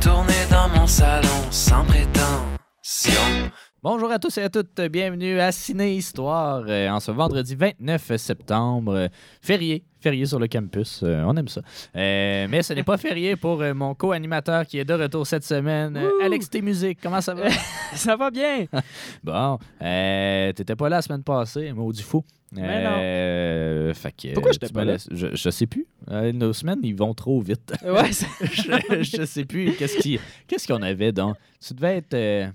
tournées dans mon salon sans prétention. Bonjour à tous et à toutes, bienvenue à Ciné Histoire euh, en ce vendredi 29 septembre, euh, férié, férié sur le campus, euh, on aime ça. Mais ce n'est pas férié pour mon co-animateur qui est de retour cette semaine, Alex T Musique, comment ça va? Ça va bien. bon, t'étais pas là la semaine passée, maudit fou. Mais non. Euh, fait que, Pourquoi j'étais pas là? Je, je sais plus. Euh, nos semaines, ils vont trop vite. Ouais, je, je sais plus. Qu'est-ce qui- qu'est-ce qu'on avait donc? Tu devais être. euh,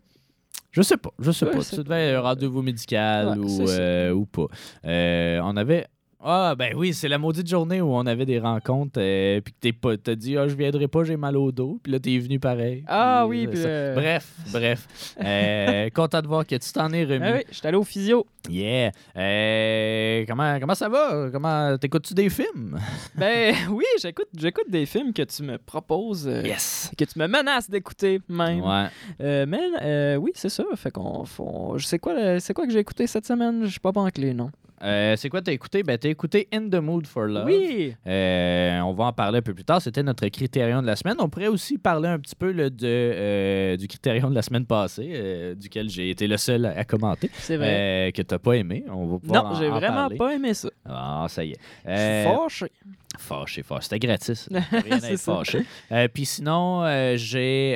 je sais pas, je sais Ouais, pas. Tu devais être un rendez-vous médical Ouais, ou, ça. euh, ou pas. Euh, on avait. Ah, ben oui, c'est la maudite journée où on avait des rencontres, euh, puis que t'es pas, t'as dit, ah, je viendrai pas, j'ai mal au dos, puis là, t'es venu pareil. Ah oui, euh, puis, euh, Bref, bref. Euh, content de voir que tu t'en es remis. Ah oui, je suis allé au physio. Yeah. Euh, comment, comment ça va? Comment t'écoutes-tu des films? Ben oui, j'écoute, j'écoute des films que tu me proposes, Yes. que tu me menaces d'écouter même. Ouais. Mais euh, oui, c'est ça. Fait qu'on, faut- sais quoi, c'est quoi que j'ai écouté cette semaine? Je suis pas banqué, non. Euh, c'est quoi t'as écouté? Ben, t'as écouté In the Mood for Love. Oui. Euh, on va en parler un peu plus tard. C'était notre critérium de la semaine. On pourrait aussi parler un petit peu là, de, euh, du critérium de la semaine passée, duquel j'ai été le seul à, à commenter, C'est vrai. que t'as pas aimé. On va pouvoir non, j'ai en vraiment parler. pas aimé ça. Ah, ça y est. Je suis fâché. Fâché, fâché. C'était gratis. Rien à être fâché. Puis sinon, j'ai.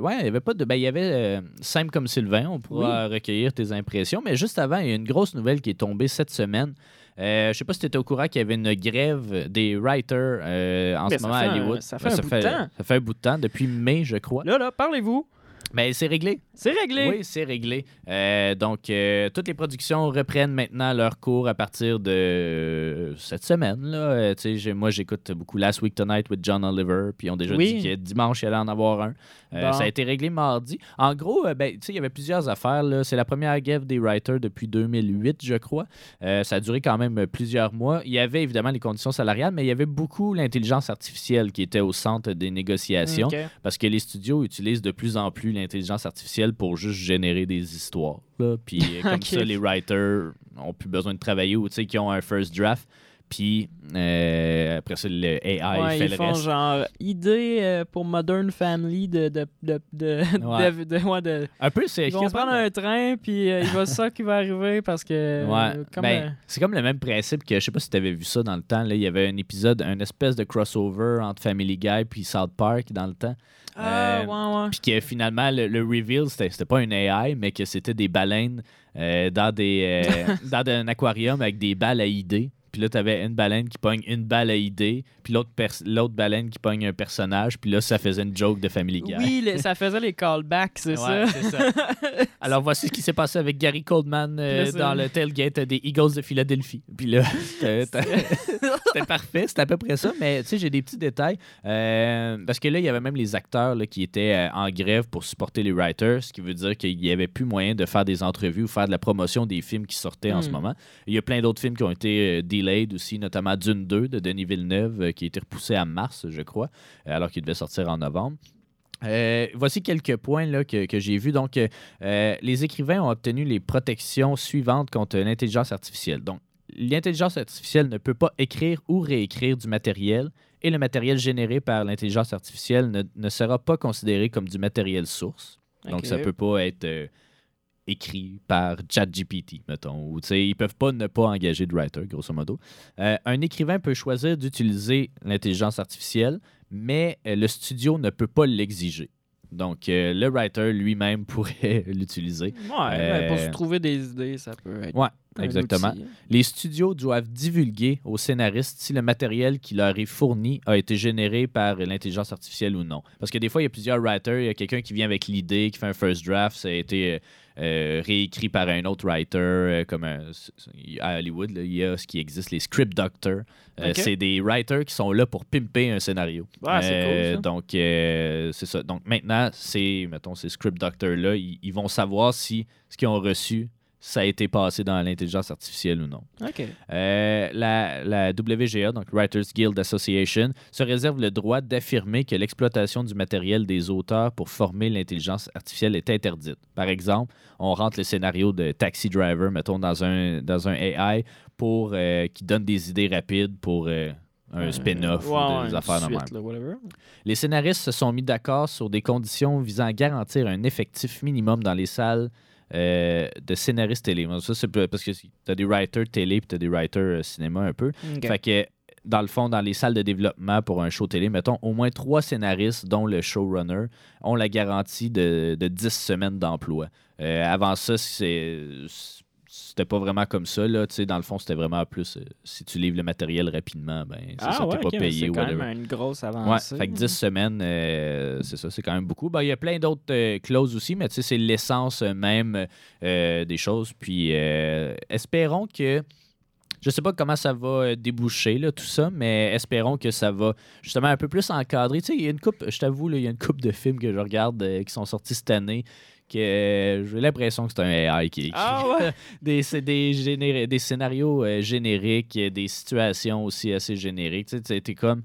ouais, il n'y avait pas de. Ben, il y avait Simple comme Sylvain. On pourra recueillir tes impressions. Mais juste avant, il y a une grosse nouvelle qui est tombée cette semaine. Euh, je sais pas si tu étais au courant qu'il y avait une grève des writers euh, en Mais ce moment à un- Hollywood. ça Ben, fait un bout de temps. Ça fait un bout de temps, depuis mai, je crois. Là, là, parlez-vous. Mais c'est réglé. C'est réglé. Oui, c'est réglé. Euh, donc, euh, toutes les productions reprennent maintenant leur cours à partir de euh, cette semaine. Là. Moi, j'écoute beaucoup Last Week Tonight with John Oliver, puis ils ont déjà Oui. dit que dimanche, il allait en avoir un. Bon. Ça a été réglé mardi. En gros, ben, il y avait plusieurs affaires. C'est la première grève des writers depuis 2008, je crois. Ça a duré quand même plusieurs mois. Il y avait évidemment les conditions salariales, mais il y avait beaucoup l'intelligence artificielle qui était au centre des négociations. Ok. Parce que les studios utilisent de plus en plus l'intelligence artificielle pour juste générer des histoires. là. Puis euh, comme ça, les writers ont plus besoin de travailler ou qui ont un first draft. Puis euh, après ça, le AI Ouais, fait ils le font reste. genre idée euh, pour Modern Family de de de de, Ouais. de- de- ouais, de- Un peu, c'est ils vont prendre un train puis euh, il va ça qui va arriver parce que Ouais, comme ben, c'est comme le même principe que je sais pas si tu avais vu ça dans le temps. Là, il y avait un épisode, un espèce de crossover entre Family Guy puis South Park dans le temps. ah ouais ouais Puis que finalement, le, le reveal, c'était c'était pas une AI, mais que c'était des baleines dans, des, dans un aquarium avec des balles à idées. Puis là, t'avais une baleine qui pogne une balle à idée, puis l'autre pers- l'autre baleine qui pogne un personnage, puis là, ça faisait une joke de Family Guy. oui les- ça faisait les callbacks c'est Ouais, ça. Alors, voici ce qui s'est passé avec Gary Coleman euh, dans le tailgate des Eagles de Philadelphie. Puis là, c'était c'était parfait, c'était à peu près ça. Mais tu sais, j'ai des petits détails. Euh, parce que là, il y avait même les acteurs là, qui étaient euh, en grève pour supporter les writers, ce qui veut dire qu'il n'y avait plus moyen de faire des entrevues ou faire de la promotion des films qui sortaient en ce moment. Il y a plein d'autres films qui ont été euh, delayed aussi, notamment Dune 2 de Denis Villeneuve, euh, qui a été repoussé à mars, je crois, euh, alors qu'il devait sortir en novembre. Euh, voici quelques points là, que, que j'ai vus. Donc, euh, les écrivains ont obtenu les protections suivantes contre l'intelligence artificielle. Donc, l'intelligence artificielle ne peut pas écrire ou réécrire du matériel et le matériel généré par l'intelligence artificielle ne, ne sera pas considéré comme du matériel source. Donc, ça peut pas être euh, écrit par ChatGPT, mettons. Ou, ils peuvent pas ne pas engager de writer, grosso modo. Euh, un écrivain peut choisir d'utiliser l'intelligence artificielle, mais euh, le studio ne peut pas l'exiger. Donc, euh, le writer lui-même pourrait l'utiliser. ouais pour se trouver des idées ça peut être Ouais, exactement. outil. Les studios doivent divulguer aux scénaristes si le matériel qui leur est fourni a été généré par l'intelligence artificielle ou non. Parce que des fois, il y a plusieurs writers, il y a quelqu'un qui vient avec l'idée, qui fait un first draft, ça a été euh, réécrit par un autre writer, euh, comme un- à Hollywood, là, il y a ce qui existe, les script doctors. Euh. C'est des writers qui sont là pour pimper un scénario. Ah, c'est cool, ça. Donc, c'est ça. Donc, maintenant, ces, mettons, ces script doctors-là, ils, ils vont savoir si ce qu'ils ont reçu, ça a été passé dans l'intelligence artificielle ou non. OK. Euh, la, la WGA, donc Writers Guild Association, se réserve le droit d'affirmer que l'exploitation du matériel des auteurs pour former l'intelligence artificielle est interdite. Par exemple, on rentre le scénario de Taxi Driver, mettons, dans un, dans un AI pour euh, qui donne des idées rapides pour euh, un spin-off ou des affaires de suite, même. là, whatever. Les scénaristes se sont mis d'accord sur des conditions visant à garantir un effectif minimum dans les salles euh, de scénaristes télé. Ça, c'est parce que tu as des writers télé puis tu as des writers euh, cinéma un peu. Fait que, dans le fond, dans les salles de développement pour un show télé, mettons, au moins trois scénaristes, dont le showrunner, ont la garantie de, de 10 semaines d'emploi. Euh, avant ça, c'est c'était pas vraiment comme ça. Là. Tu sais, Dans le fond, c'était vraiment plus euh, si tu livres le matériel rapidement, ben, c'est ah, ça, ouais, t'es pas payé c'est quand whatever. même une grosse Ouais, avancée. fait que 10 semaines, euh, c'est ça, c'est quand même beaucoup. Ben, Il y a plein d'autres euh, clauses aussi, mais tu sais, c'est l'essence même des choses. Puis espérons que. Je sais pas comment ça va déboucher, là, tout ça, mais espérons que ça va justement un peu plus encadrer. Tu sais, il y a une coupe, je t'avoue, il y a une coupe de films que je regarde euh, qui sont sortis cette année que j'ai l'impression que c'est un AI qui écrit. Ah ouais? des, des, scénarios euh, génériques, des situations aussi assez génériques. Tu sais, comme.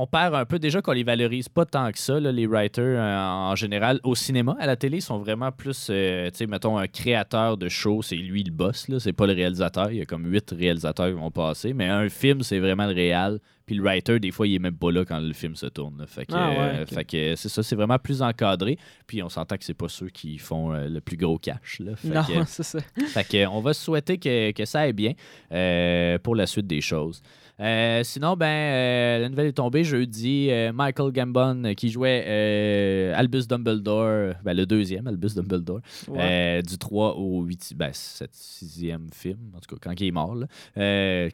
On perd un peu déjà qu'on les valorise pas tant que ça, là, les writers euh, en général. Au cinéma, à la télé, ils sont vraiment plus, euh, tu sais, mettons, un créateur de show, c'est lui le boss, c'est pas le réalisateur. Il y a comme huit réalisateurs qui vont passer. Mais un film, c'est vraiment le réal. Puis le writer, des fois, il est même pas là quand le film se tourne. là. Fait que, Ah ouais, fait que c'est ça, c'est vraiment plus encadré. Puis on s'entend que c'est pas ceux qui font euh, le plus gros cash. Là. Fait Non, que- c'est ça. fait que, on va souhaiter que, que ça aille bien euh, pour la suite des choses. Euh, sinon, ben, euh, la nouvelle est tombée jeudi. Euh, Michael Gambon, qui jouait Albus Dumbledore, ben, le deuxième Albus Dumbledore, Ouais. du 3 au 8, ben, 7, 6e film, en tout cas, quand il est mort, là,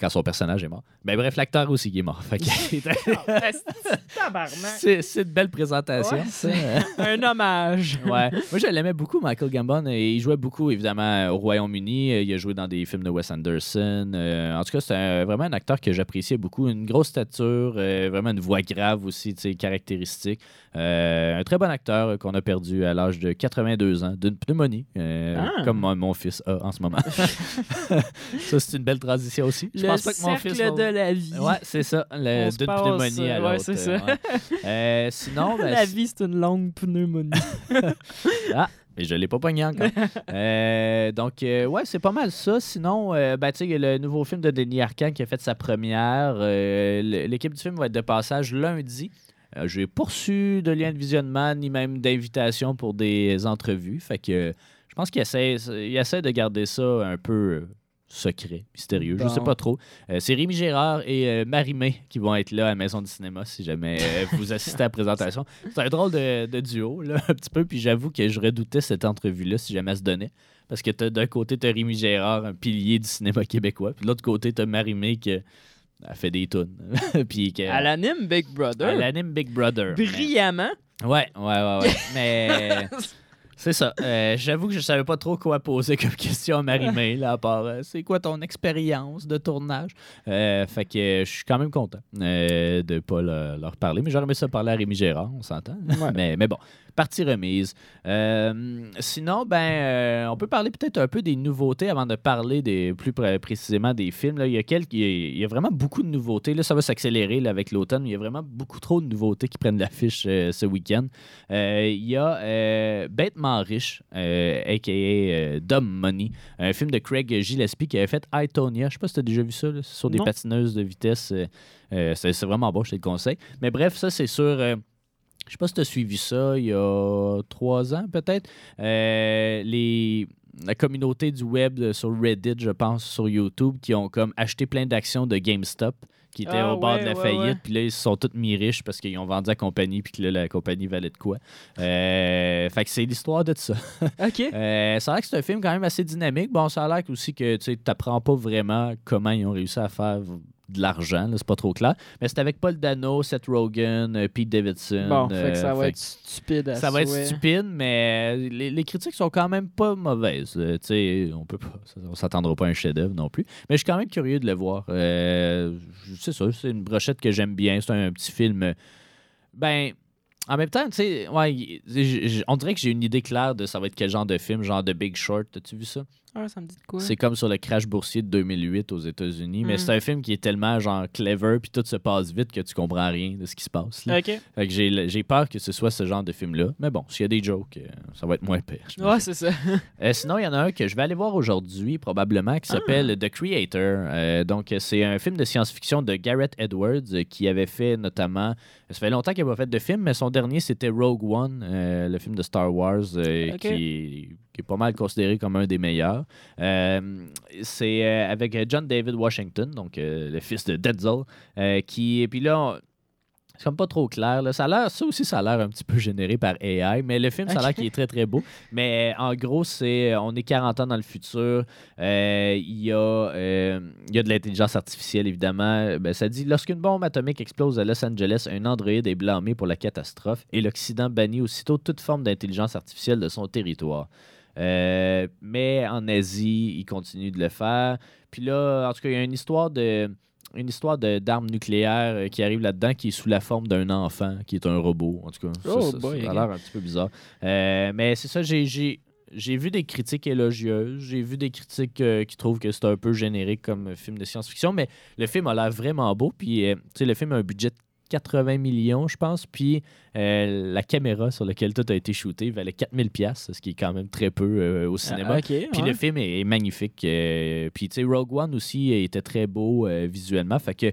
quand son personnage est mort. Ben, bref, l'acteur aussi qui est mort. C'est une belle présentation. Ouais, ça. Un hommage. Ouais. Moi, je l'aimais beaucoup, Michael Gambon. Et il jouait beaucoup, évidemment, au Royaume-Uni. Il a joué dans des films de Wes Anderson. En tout cas, c'est vraiment un acteur que j'appréciais beaucoup. Une grosse stature, euh, vraiment une voix grave aussi, caractéristique. Euh, un très bon acteur euh, qu'on a perdu à l'âge de 82 ans d'une pneumonie, euh, Ah. comme mon, mon fils a en ce moment. ça, c'est une belle transition aussi. Je le pense pas que mon cercle fils va- de la vie. Ouais, c'est ça, le- d'une pneumonie à ouais, l'autre. c'est ça. ouais. Sinon, ben, la vie, c'est une longue pneumonie. Mais je l'ai pas pogné encore. Euh, donc, euh, ouais, c'est pas mal ça. Sinon, euh, ben, tu sais, il y a le nouveau film de Denis Arcand qui a fait sa première. Euh, L'équipe du film va être de passage lundi. J'ai reçu de lien de visionnement ni même d'invitation pour des entrevues. Fait que je pense qu'il essaie, il essaie de garder ça un peu secret, mystérieux. Je Bon. sais pas trop. Euh, c'est Rémi Gérard et euh, Marie-Mé qui vont être là à la Maison du cinéma si jamais euh, vous assistez à la présentation. C'est un drôle de, de duo, là, un petit peu. Puis j'avoue que je redoutais cette entrevue-là si jamais elle se donnait. Parce que t'as- d'un côté, tu as Rémi Gérard, un pilier du cinéma québécois. Puis de l'autre côté, tu as Marie-Mé qui a fait des tunes. puis que, À l'anime Big Brother. elle anime Big Brother. mais- Brillamment. Ouais, ouais, ouais, ouais. Mais c'est ça. Euh, J'avoue que je savais pas trop quoi poser comme question à Marie-Mé, là, à part euh, c'est quoi ton expérience de tournage? Euh, fait que je suis quand même content de pas le- leur parler. Mais j'aurais aimé ça parler à Rémi Gérard, on s'entend. mais, mais bon, partie remise. Euh, sinon, ben, euh, on peut parler peut-être un peu des nouveautés avant de parler des, plus pré- précisément des films. Là. Il, y a quelques, il, y a, il y a vraiment beaucoup de nouveautés. Là, ça va s'accélérer avec l'automne. Il y a vraiment beaucoup trop de nouveautés qui prennent l'affiche euh, ce week-end. Il y a Bêtement Riche, a.k.a. Dumb Money, un film de Craig Gillespie qui avait fait Itonia. Je sais pas si tu as déjà vu ça. là. Sur des Non. patineuses de vitesse. c'est c'est vraiment bon, je te le conseille. Mais bref, ça, c'est sur... je sais pas si tu as suivi ça il y a trois ans, peut-être. Euh, les, la communauté du web sur Reddit, je pense, sur YouTube, qui ont comme acheté plein d'actions de GameStop qui étaient Ah, au bord ouais, de la ouais, faillite. Puis là, ils se sont tous mis riches parce qu'ils ont vendu la compagnie, puis que là, la compagnie valait de quoi. Euh, fait que c'est l'histoire de ça. OK. Euh, ça a l'air que c'est un film quand même assez dynamique. Bon, ça a l'air aussi que tu n'apprends pas vraiment comment ils ont réussi à faire de l'argent, c'est pas trop clair. Mais c'est avec Paul Dano, Seth Rogen, euh, Pete Davidson. Bon, fait que ça euh, va fait être stupide à ça va être stupide, mais les, les critiques sont quand même pas mauvaises. Euh, tu sais, on peut pas, on s'attendra pas à un chef-d'œuvre non plus. Mais je suis quand même curieux de le voir. Euh, c'est ça, c'est une brochette que j'aime bien. C'est un, petit film. euh, Ben, en même temps, tu sais, ouais, on dirait que j'ai une idée claire de ça va être quel genre de film, genre de Big Short. As-tu vu ça? Ah, ça me dit de quoi? C'est comme sur le crash boursier de 2008 aux États-Unis. Mais Mm. c'est un film qui est tellement genre clever, puis tout se passe vite que tu comprends rien de ce qui se passe. là. Ok. Fait que j'ai j'ai peur que ce soit ce genre de film-là. Mais bon, s'il y a des jokes, euh, ça va être moins pire. Ouais, c'est ça. Euh, sinon, il y en a un que je vais aller voir aujourd'hui, probablement, qui s'appelle The Creator. Euh, donc, c'est un film de science-fiction de Garrett Edwards qui avait fait notamment. Ça fait longtemps qu'il n'a pas fait de film, mais son dernier, c'était Rogue One, euh, le film de Star Wars, qui, qui est pas mal considéré comme un des meilleurs. Euh, c'est euh, avec John David Washington, donc euh, le fils de Denzel, euh, qui. Et puis là, on- c'est comme pas trop clair. Là. Ça, a l'air, ça aussi, ça a l'air un petit peu généré par AI, mais le film, ça a l'air qu'il est très, très beau. Mais euh, en gros, c'est on est 40 ans dans le futur. Euh, Il y, euh, y a de l'intelligence artificielle, évidemment. Ben, ça dit lorsqu'une bombe atomique explose à Los Angeles, un androïde est blâmé pour la catastrophe et l'Occident bannit aussitôt toute forme d'intelligence artificielle de son territoire. Euh, mais en Asie, ils continuent de le faire. Puis là, en tout cas, il y a une histoire de une histoire d'armes nucléaires euh, qui arrive là-dedans qui est sous la forme d'un enfant qui est un robot. En tout cas, ça, Oh ça- ça boy, a l'air un petit peu bizarre. Euh, mais c'est ça, j'ai- j'ai j'ai vu des critiques élogieuses, j'ai vu des critiques euh, qui trouvent que c'est un peu générique comme film de science-fiction, mais le film a l'air vraiment beau. Puis, euh, tu sais, le film a un budget de 80 millions, je pense. Puis, euh, la caméra sur laquelle tout a été shooté valait 4000 pièces, ce qui est quand même très peu euh, au cinéma. Ah. Puis ouais. le film est, est magnifique. euh, puis tu sais, Rogue One aussi était très beau visuellement. Fait que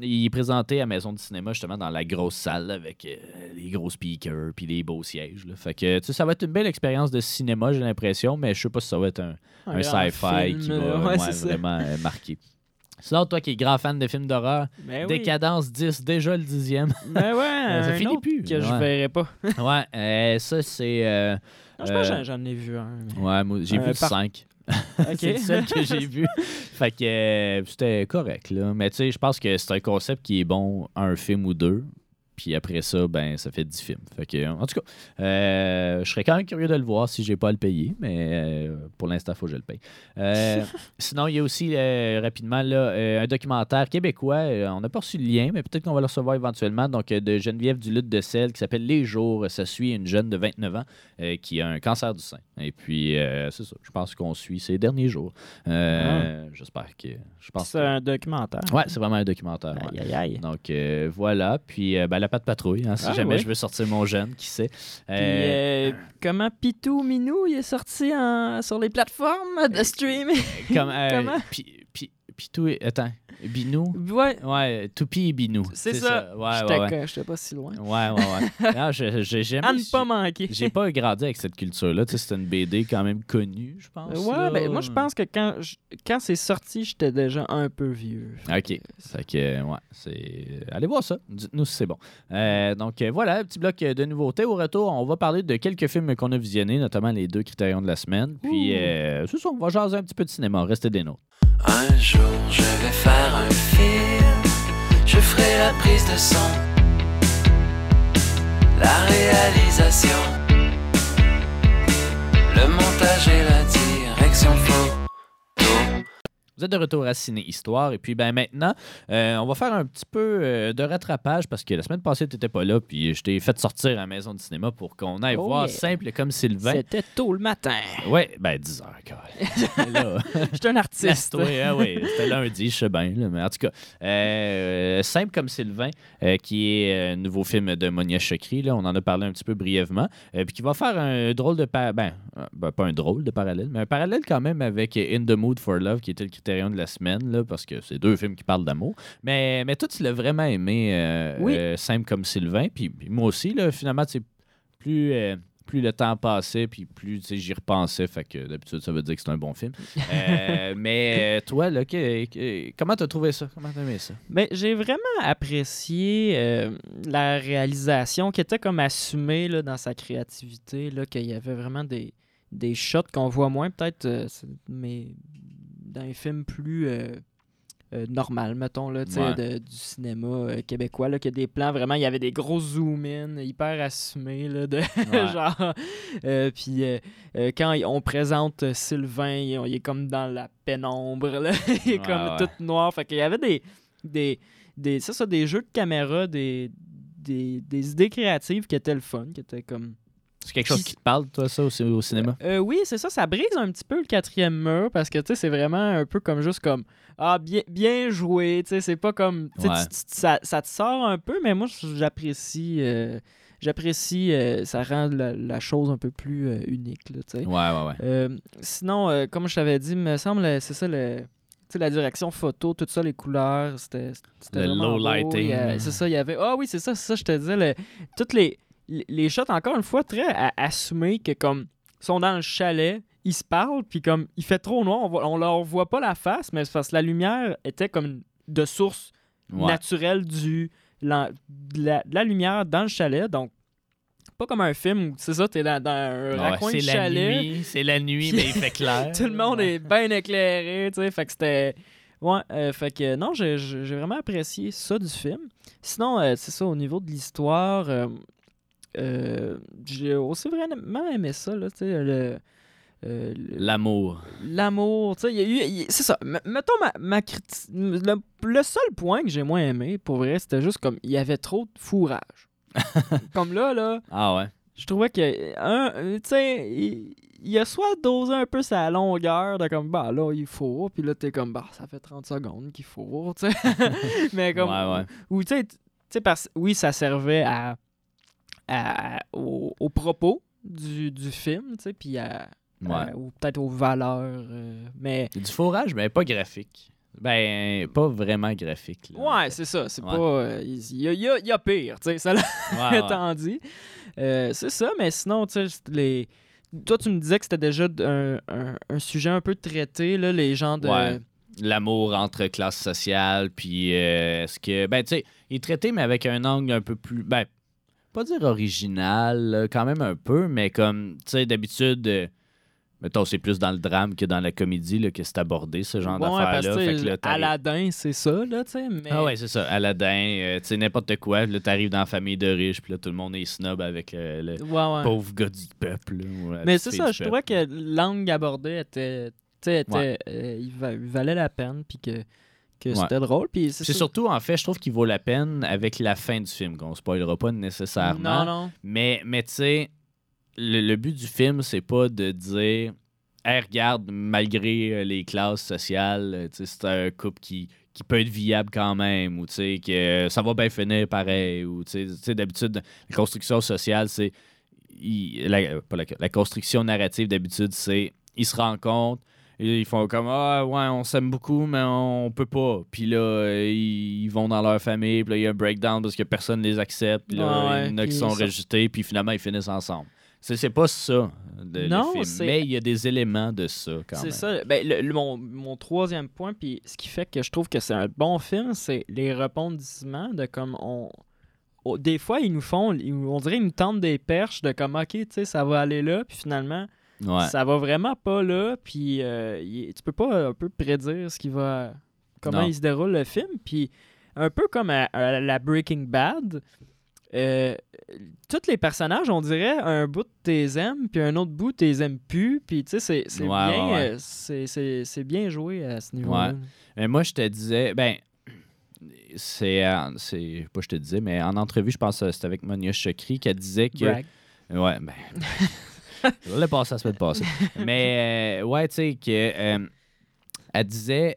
il est présenté à Maison du cinéma justement dans la grosse salle là, avec les gros speakers puis les beaux sièges. là. Fait que tu sais, ça va être une belle expérience de cinéma, j'ai l'impression, mais je sais pas si ça va être un, un sci-fi qui va ouais, ouais, vraiment marquer. Sinon, toi qui es grand fan de films d'horreur, Ben oui. Décadence 10, déjà le dixième. Ben ouais, Ça un finit autre plus, que je ouais. verrai pas. ouais, euh, ça c'est. euh, Non, je pense que Euh, j'en- ai vu un. mais- ouais, j'ai Euh, vu le par- 5. Ok. C'est le seul que j'ai vu. fait que euh, c'était correct, là. Mais tu sais, je pense que c'est un concept qui est bon un film ou deux. Puis après ça, ben, ça fait 10 films. Fait que, en tout cas, euh, je serais quand même curieux de le voir si j'ai pas à le payer, mais euh, pour l'instant, il faut que je le paye. Euh, sinon, il y a aussi rapidement là, un documentaire québécois. On n'a pas reçu le lien, mais peut-être qu'on va le recevoir éventuellement. Donc, de Geneviève Duluth de Sel qui s'appelle Les Jours. Ça suit une jeune de 29 ans qui a un cancer du sein. Et puis, c'est ça. Je pense qu'on suit ses derniers jours. Euh, J'espère que. Je pense C'est que- un documentaire. Ouais, c'est vraiment un documentaire. ouais. Aïe, aïe, aïe. Donc voilà, puis ben, la patte patrouille, hein, si Ah, jamais ouais. je veux sortir mon jeune, qui sait. Puis, Euh, euh, comment Pitou Minou il est sorti en- sur les plateformes de streaming? comme, euh, comment? Pitou, et- attends, Binou? Ouais, Ouais, Toupi et Binou. c'est ça. Ouais, J'étais ouais, ouais. co- j'étais pas si loin. Ouais, ouais, ouais. Non, je- j'aime- À ne pas manquer. J'ai pas grandi avec cette culture-là. Tu sais, c'est une BD quand même connue, je pense. Euh, Ouais, là. ben, moi je pense que quand, je- quand c'est sorti, j'étais déjà un peu vieux. OK. Fait que, euh, ouais, c'est... Allez voir ça. Dites-nous si c'est bon. Euh, donc, euh, voilà, un petit bloc de nouveautés. Au retour, on va parler de quelques films qu'on a visionnés, notamment les deux critériums de la semaine. Puis, euh, c'est ça, on va jaser un petit peu de cinéma. Restez des nôtres. Un jour je vais faire un film, je ferai la prise de son, la réalisation, le montage et la direction photo. Vous êtes de retour à Ciné Histoire. Et puis, ben maintenant, euh, on va faire un petit peu euh, de rattrapage parce que la semaine passée, tu n'étais pas là. Puis, je t'ai fait sortir à la maison du cinéma pour qu'on aille Oh voir yeah. Simple comme Sylvain. C'était tôt le matin. Ouais, ben 10 heures, quand même. Là. J'étais un artiste. Oui, ah oui, c'était lundi, je sais bien. là, mais en tout cas, euh, Simple comme Sylvain, qui est un nouveau film de Monia Chokri, là, on en a parlé un petit peu brièvement, puis qui va faire un drôle de... par- Ben, ben, pas un drôle de parallèle, mais un parallèle quand même avec In the Mood for Love, qui était le de la semaine, là, parce que c'est deux films qui parlent d'amour. Mais, mais toi, tu l'as vraiment aimé, euh, Oui. euh, Simple comme Sylvain, puis, puis moi aussi, là, finalement, c'est plus... euh, plus le temps passait, puis plus j'y repensais. Fait que d'habitude, ça veut dire que c'est un bon film. Euh, mais toi, là, que- que- comment t'as trouvé ça? Comment t'as aimé ça? Ben, j'ai vraiment apprécié euh, la réalisation qui était comme assumée là, dans sa créativité, là, qu'il y avait vraiment des, des shots qu'on voit moins peut-être euh, mais dans les films plus euh, euh, normal, mettons, là, tu sais, Ouais. de- du cinéma euh, québécois, là, que des plans, vraiment, il y avait des gros zoom-in hyper assumés, là, de genre, euh, puis quand on présente Sylvain, il, est- il est comme dans la pénombre, là, il est Ouais, comme tout noir, fait qu'il y avait des, des, des, c'est ça, des jeux de caméra, des, des, des idées créatives qui étaient le fun, qui étaient comme... C'est quelque chose qui te parle, toi, ça, au, au cinéma? Euh, oui, c'est ça, ça brise un petit peu le quatrième mur parce que tu sais, c'est vraiment un peu comme juste comme ah bien bien joué, tu sais, c'est pas comme tu sais, Ouais. tu- tu- ça, ça te sort un peu, mais moi j'apprécie euh, j'apprécie euh, ça rend la, la chose un peu plus euh, unique là, tu sais. Ouais, ouais, ouais. Euh, sinon, euh, comme je t'avais dit, me semble euh, c'est ça le tu sais, la direction photo, tout ça, les couleurs, c'était c'était Le low beau. lighting. Il C'est ça, il y avait. Ah oui, c'est ça, c'est ça, je te disais. le- toutes les, les shots, encore une fois, très à- assumés que comme sont dans le chalet, ils se parlent, puis comme il fait trop noir, on, voit, on leur voit pas la face, mais c'est parce que la lumière était comme de source Ouais. naturelle du, la, de, la, de la lumière dans le chalet. Donc, pas comme un film où, c'est ça, t'es dans, dans un Ouais, raccoin de chalet. c'est la nuit, mais il fait clair. Tout le monde est bien éclairé, tu sais. Fait que c'était. Ouais, euh, fait que non, j'ai vraiment apprécié ça du film. Sinon, euh, c'est ça, au niveau de l'histoire, euh, j'ai aussi vraiment aimé ça, là, tu sais. Le, euh, L'amour. L'amour, tu sais, C'est ça. M- mettons ma, ma Le, le seul point que j'ai moins aimé, pour vrai, c'était juste comme il y avait trop de fourrage. comme là, là, Ah ouais. je trouvais que, un, euh, tu sais, il, il a soit dosé un peu sa longueur de comme, bah là, il faut, puis là, t'es comme, bah, ça fait 30 secondes qu'il faut, tu sais. Mais comme, Ouais, ouais. ou tu sais, tu sais, parce oui, ça servait à, à- au, au propos du, du film, tu sais, puis à, Ouais. à- ou peut-être aux valeurs, euh, mais Du fourrage, mais pas graphique. Ben, pas vraiment graphique. là. ouais, c'est ça, c'est Ouais. pas, euh, il y, a, y y pire, tu sais, ça étant dit. Euh, c'est ça, mais sinon, tu sais, les... Toi, tu me disais que c'était déjà un- un sujet un peu traité, là, les gens de... Ouais. L'amour entre classes sociales, puis euh, est-ce que. Ben, tu sais, il est traité, mais avec un angle un peu plus. Ben, pas dire original, quand même un peu, mais comme, tu sais, d'habitude. euh, Mettons, c'est plus dans le drame que dans la comédie là, que c'est abordé, ce genre parce d'affaires-là. Aladdin, c'est ça, là, tu sais, mais... Ah ouais, c'est ça. Aladdin, euh, tu sais, n'importe quoi. Là, t'arrives dans la famille de riches, puis là, tout le monde est snob avec euh, le Ouais, ouais. pauvre gars du peuple. là, Mais c'est ça, je trouvais que l'angle abordé était... Tu sais, était, euh, il valait la peine, puis que, que Ouais. c'était drôle, puis c'est surtout, en fait, je trouve qu'il vaut la peine avec la fin du film, qu'on spoilera pas nécessairement. Non, non. Mais, mais tu sais, le, le but du film, c'est pas de dire Hey, regarde, malgré euh, les classes sociales, euh, tu sais, c'est un couple qui, qui peut être viable quand même, ou tu sais, que euh, ça va bien finir pareil, ou d'habitude, la construction sociale, c'est. La, la, la construction narrative, d'habitude, c'est. Ils se rencontrent, ils font comme Ah, ouais, on s'aime beaucoup, mais on peut pas. Puis là, euh, ils, ils vont dans leur famille, puis là, il y a un breakdown parce que personne les accepte, puis là, Ouais, il y en a qui sont ça- rejetés, puis finalement, ils finissent ensemble. C'est c'est pas ça, le Non, film. Mais il y a des éléments de ça, quand même. C'est ça. Ben, le- le- mon, mon troisième point, puis ce qui fait que je trouve que c'est un bon film, c'est les rebondissements de comme on. oh, des fois, ils nous font, ils- on dirait qu'ils nous tentent des perches de comme, ok, tu sais, ça va aller là, puis finalement, Ouais. ça va vraiment pas là, puis euh, tu peux pas un peu prédire ce qui va. comment Non. il se déroule le film, puis un peu comme à, à la Breaking Bad. euh, tous les personnages, on dirait un bout de tes aimes, puis un autre bout tes aimes plus, puis tu sais, c'est c'est Ouais, bien, ouais, euh, c'est- bien joué à ce niveau-là. Mais moi, je te disais, ben, c'est, euh, c'est, pas je te disais, mais en entrevue, je pense que c'était avec Monia Chokri qui disait que. Brag. Ouais, ben. je l'ai passé la semaine passée. Mais, euh, ouais, tu sais, que. euh, elle disait.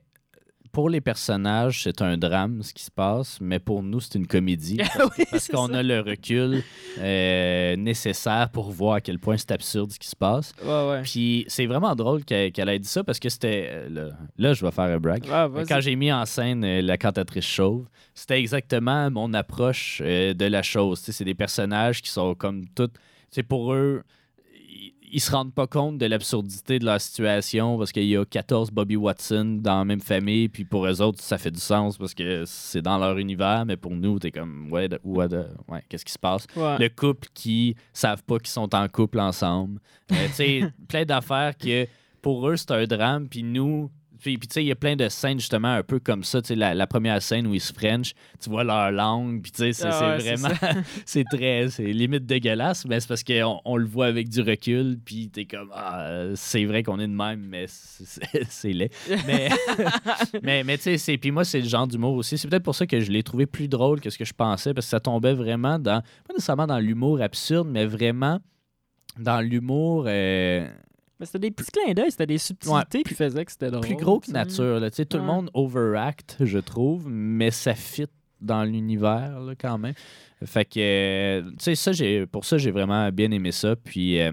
Pour les personnages, c'est un drame ce qui se passe, mais pour nous, c'est une comédie. Parce, Oui, parce c'est qu'on a le recul euh, nécessaire pour voir à quel point c'est absurde ce qui se passe. Ouais, ouais. Puis c'est vraiment drôle qu'elle ait dit ça parce que c'était. Là, là, je vais faire un brag. Quand j'ai mis en scène euh, la cantatrice chauve, c'était exactement mon approche euh, de la chose. Tu sais, C'est des personnages qui sont comme tout. sais, Pour eux, ils- se rendent pas compte de l'absurdité de leur situation parce qu'il y a 14 Bobby Watson dans la même famille, puis pour eux autres, ça fait du sens parce que c'est dans leur univers, mais pour nous, t'es comme, ouais, de- the- ouais, qu'est-ce qui se passe? Ouais. le couple qui savent pas qu'ils sont en couple ensemble. Euh, tu sais, plein d'affaires que pour eux, c'est un drame, puis nous, Puis, puis tu sais, il y a plein de scènes justement un peu comme ça. Tu sais, la, la première scène où ils se French, tu vois leur langue, puis tu sais, c'est Ah ouais, vraiment. C'est très. C'est limite dégueulasse, mais c'est parce qu'on on le voit avec du recul, puis t'es comme, ah, c'est vrai qu'on est de même, mais c'est- laid. Mais, mais, mais tu sais, c'est- puis moi, c'est le genre d'humour aussi. C'est peut-être pour ça que je l'ai trouvé plus drôle que ce que je pensais, parce que ça tombait vraiment dans, pas nécessairement dans l'humour absurde, mais vraiment dans l'humour euh, Mais c'était des petits clins d'œil, c'était des subtilités qui faisaient que c'était drôle. plus gros que nature. là. Tu sais, tout le monde overact, je trouve, mais ça fit dans l'univers là, quand même. Fait que, euh, tu sais, ça, j'ai, pour ça, j'ai vraiment bien aimé ça. Puis, euh,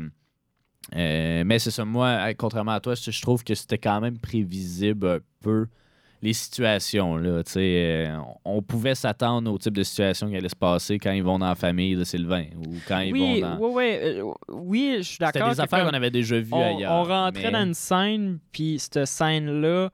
euh, mais c'est ça, moi, contrairement à toi, je trouve que c'était quand même prévisible un peu les situations. Là, tu sais, euh, on pouvait s'attendre au type de situation qui allait se passer quand ils vont dans la famille de Sylvain ou quand ils Oui, vont dans. ouais, ouais, euh, oui, je suis C'était d'accord. des que affaires qu'on avait déjà vues on, ailleurs. on rentrait mais- dans une scène, puis cette scène-là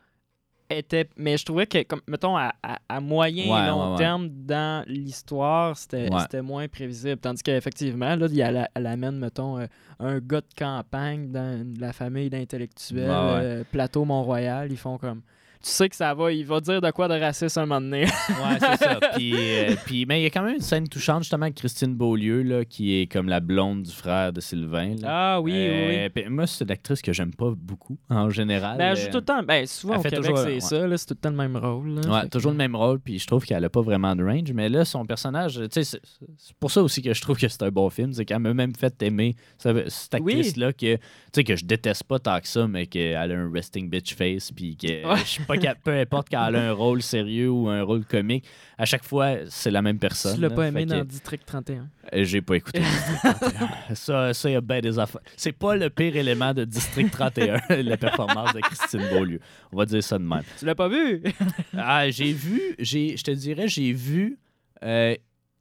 était. Mais je trouvais que, comme, mettons, à, à- à moyen Ouais, et long ouais, ouais. terme, dans l'histoire, c'était c'était moins prévisible. Tandis qu'effectivement, là, il y a la- elle amène, mettons, euh, un gars de campagne dans la famille d'intellectuels, euh, Plateau Mont-Royal. Ils font comme. Tu sais que ça va, il va dire de quoi de raciste un moment donné. Ouais, c'est ça. Puis, euh, puis- mais il y a quand même une scène touchante, justement, avec Christine Beaulieu, là, qui est comme la blonde du frère de Sylvain. là. ah oui, oui, oui. Euh, puis moi, c'est une actrice que j'aime pas beaucoup, en général. Ben, elle joue Euh, tout le temps. Ben, souvent au Québec, c'est ouais. ça, là, c'est tout le temps le même rôle. là. Ouais, que- toujours le même rôle, puis je trouve qu'elle a pas vraiment de range. Mais là, son personnage, tu sais, c'est pour ça aussi que je trouve que c'est un bon film, c'est qu'elle m'a même fait aimer ce- cette Oui. actrice-là que, tu sais, que je déteste pas tant que ça, mais qu'elle a un resting bitch face, puis que Ouais. je suis pas peu importe qu'elle a un rôle sérieux ou un rôle comique, à chaque fois, c'est la même personne. Tu l'as pas aimé que- dans District 31. Euh, J'ai pas écouté District 31. ça, ça, il y a bien des affaires. C'est pas le pire élément de District 31, la performance de Christine Beaulieu. On va dire ça de même. Tu l'as pas vu? Ah, j'ai vu, je te dirais, j'ai vu euh,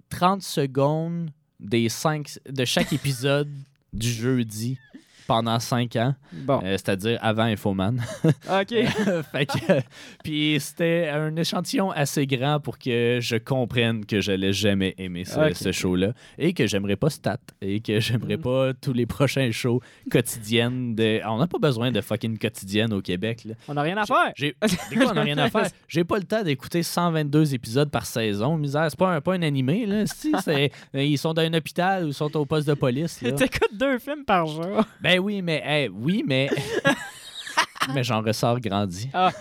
30 secondes des cinq, de chaque épisode du jeudi pendant 5 ans, Bon. euh, c'est-à-dire avant Infoman. OK. fait que, puis c'était un échantillon assez grand pour que je comprenne que j'allais jamais aimer ce, Ok. ce show-là et que j'aimerais pas Stat et que j'aimerais Mm. pas tous les prochains shows quotidiennes. De... On n'a pas besoin de fucking quotidienne au Québec. Là. On n'a rien à faire. J'ai... On n'a rien à faire. J'ai pas le temps d'écouter 122 épisodes par saison. Misère, c'est pas un, pas un animé. Là. Si, c'est- Ils sont dans un hôpital ou ils sont au poste de police. Là. T'écoutes deux films par jour. Ben oui, mais hey, oui, mais. mais j'en ressors grandi. Ah,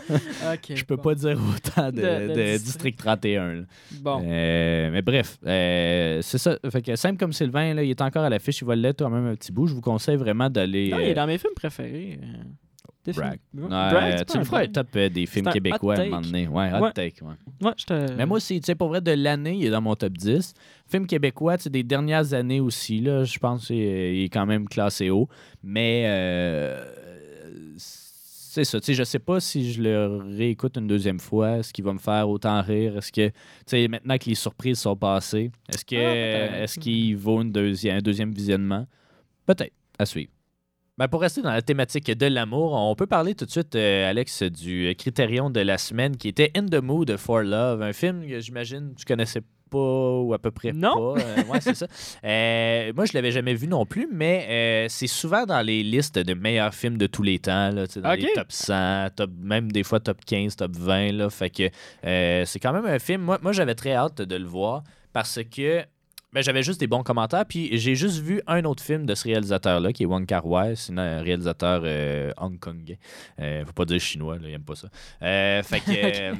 OK. Je peux bon. pas dire autant de, De- de de District. District 31. là. Bon. Euh, mais bref, euh, c'est ça. Fait que simple comme Sylvain, là, il est encore à l'affiche, il va l'être quand même un petit bout. Je vous conseille vraiment d'aller. Non, il est euh, dans mes films préférés. Euh, films- ouais, tu pas le un feras un brag. top euh, des films hot québécois à un take. moment donné. Ouais, hot Ouais. take. ouais. Ouais, je te... Mais moi aussi, tu sais, pour vrai, de l'année, il est dans mon top 10. Film québécois, tu sais, des dernières années aussi, là, je pense qu'il est, il est quand même classé haut. Mais euh, c'est ça, tu sais, je sais pas si je le réécoute une deuxième fois, est-ce qu'il va me faire autant rire? Est-ce que, tu sais, maintenant que les surprises sont passées, est-ce que Ah, peut-être. est-ce qu'il vaut une deuxième, un deuxième visionnement? Peut-être, à suivre. Ben, pour rester dans la thématique de l'amour, on peut parler tout de suite, euh, Alex, du critérion de la semaine qui était In the Mood for Love, un film que j'imagine tu connaissais pas ou à peu près Non. pas. Euh, ouais, c'est ça. Euh, moi, je l'avais jamais vu non plus, mais euh, c'est souvent dans les listes de meilleurs films de tous les temps, là, dans les top 100, top, même des fois top 15, top 20. Là, fait que c'est quand même un film. Moi, moi j'avais très hâte de le voir parce que ben, j'avais juste des bons commentaires. Puis j'ai juste vu un autre film de ce réalisateur-là, qui est Wong Kar Wai. C'est un réalisateur euh, hongkongais. Euh, faut pas dire chinois, là, il aime pas ça. Euh, fait que. euh,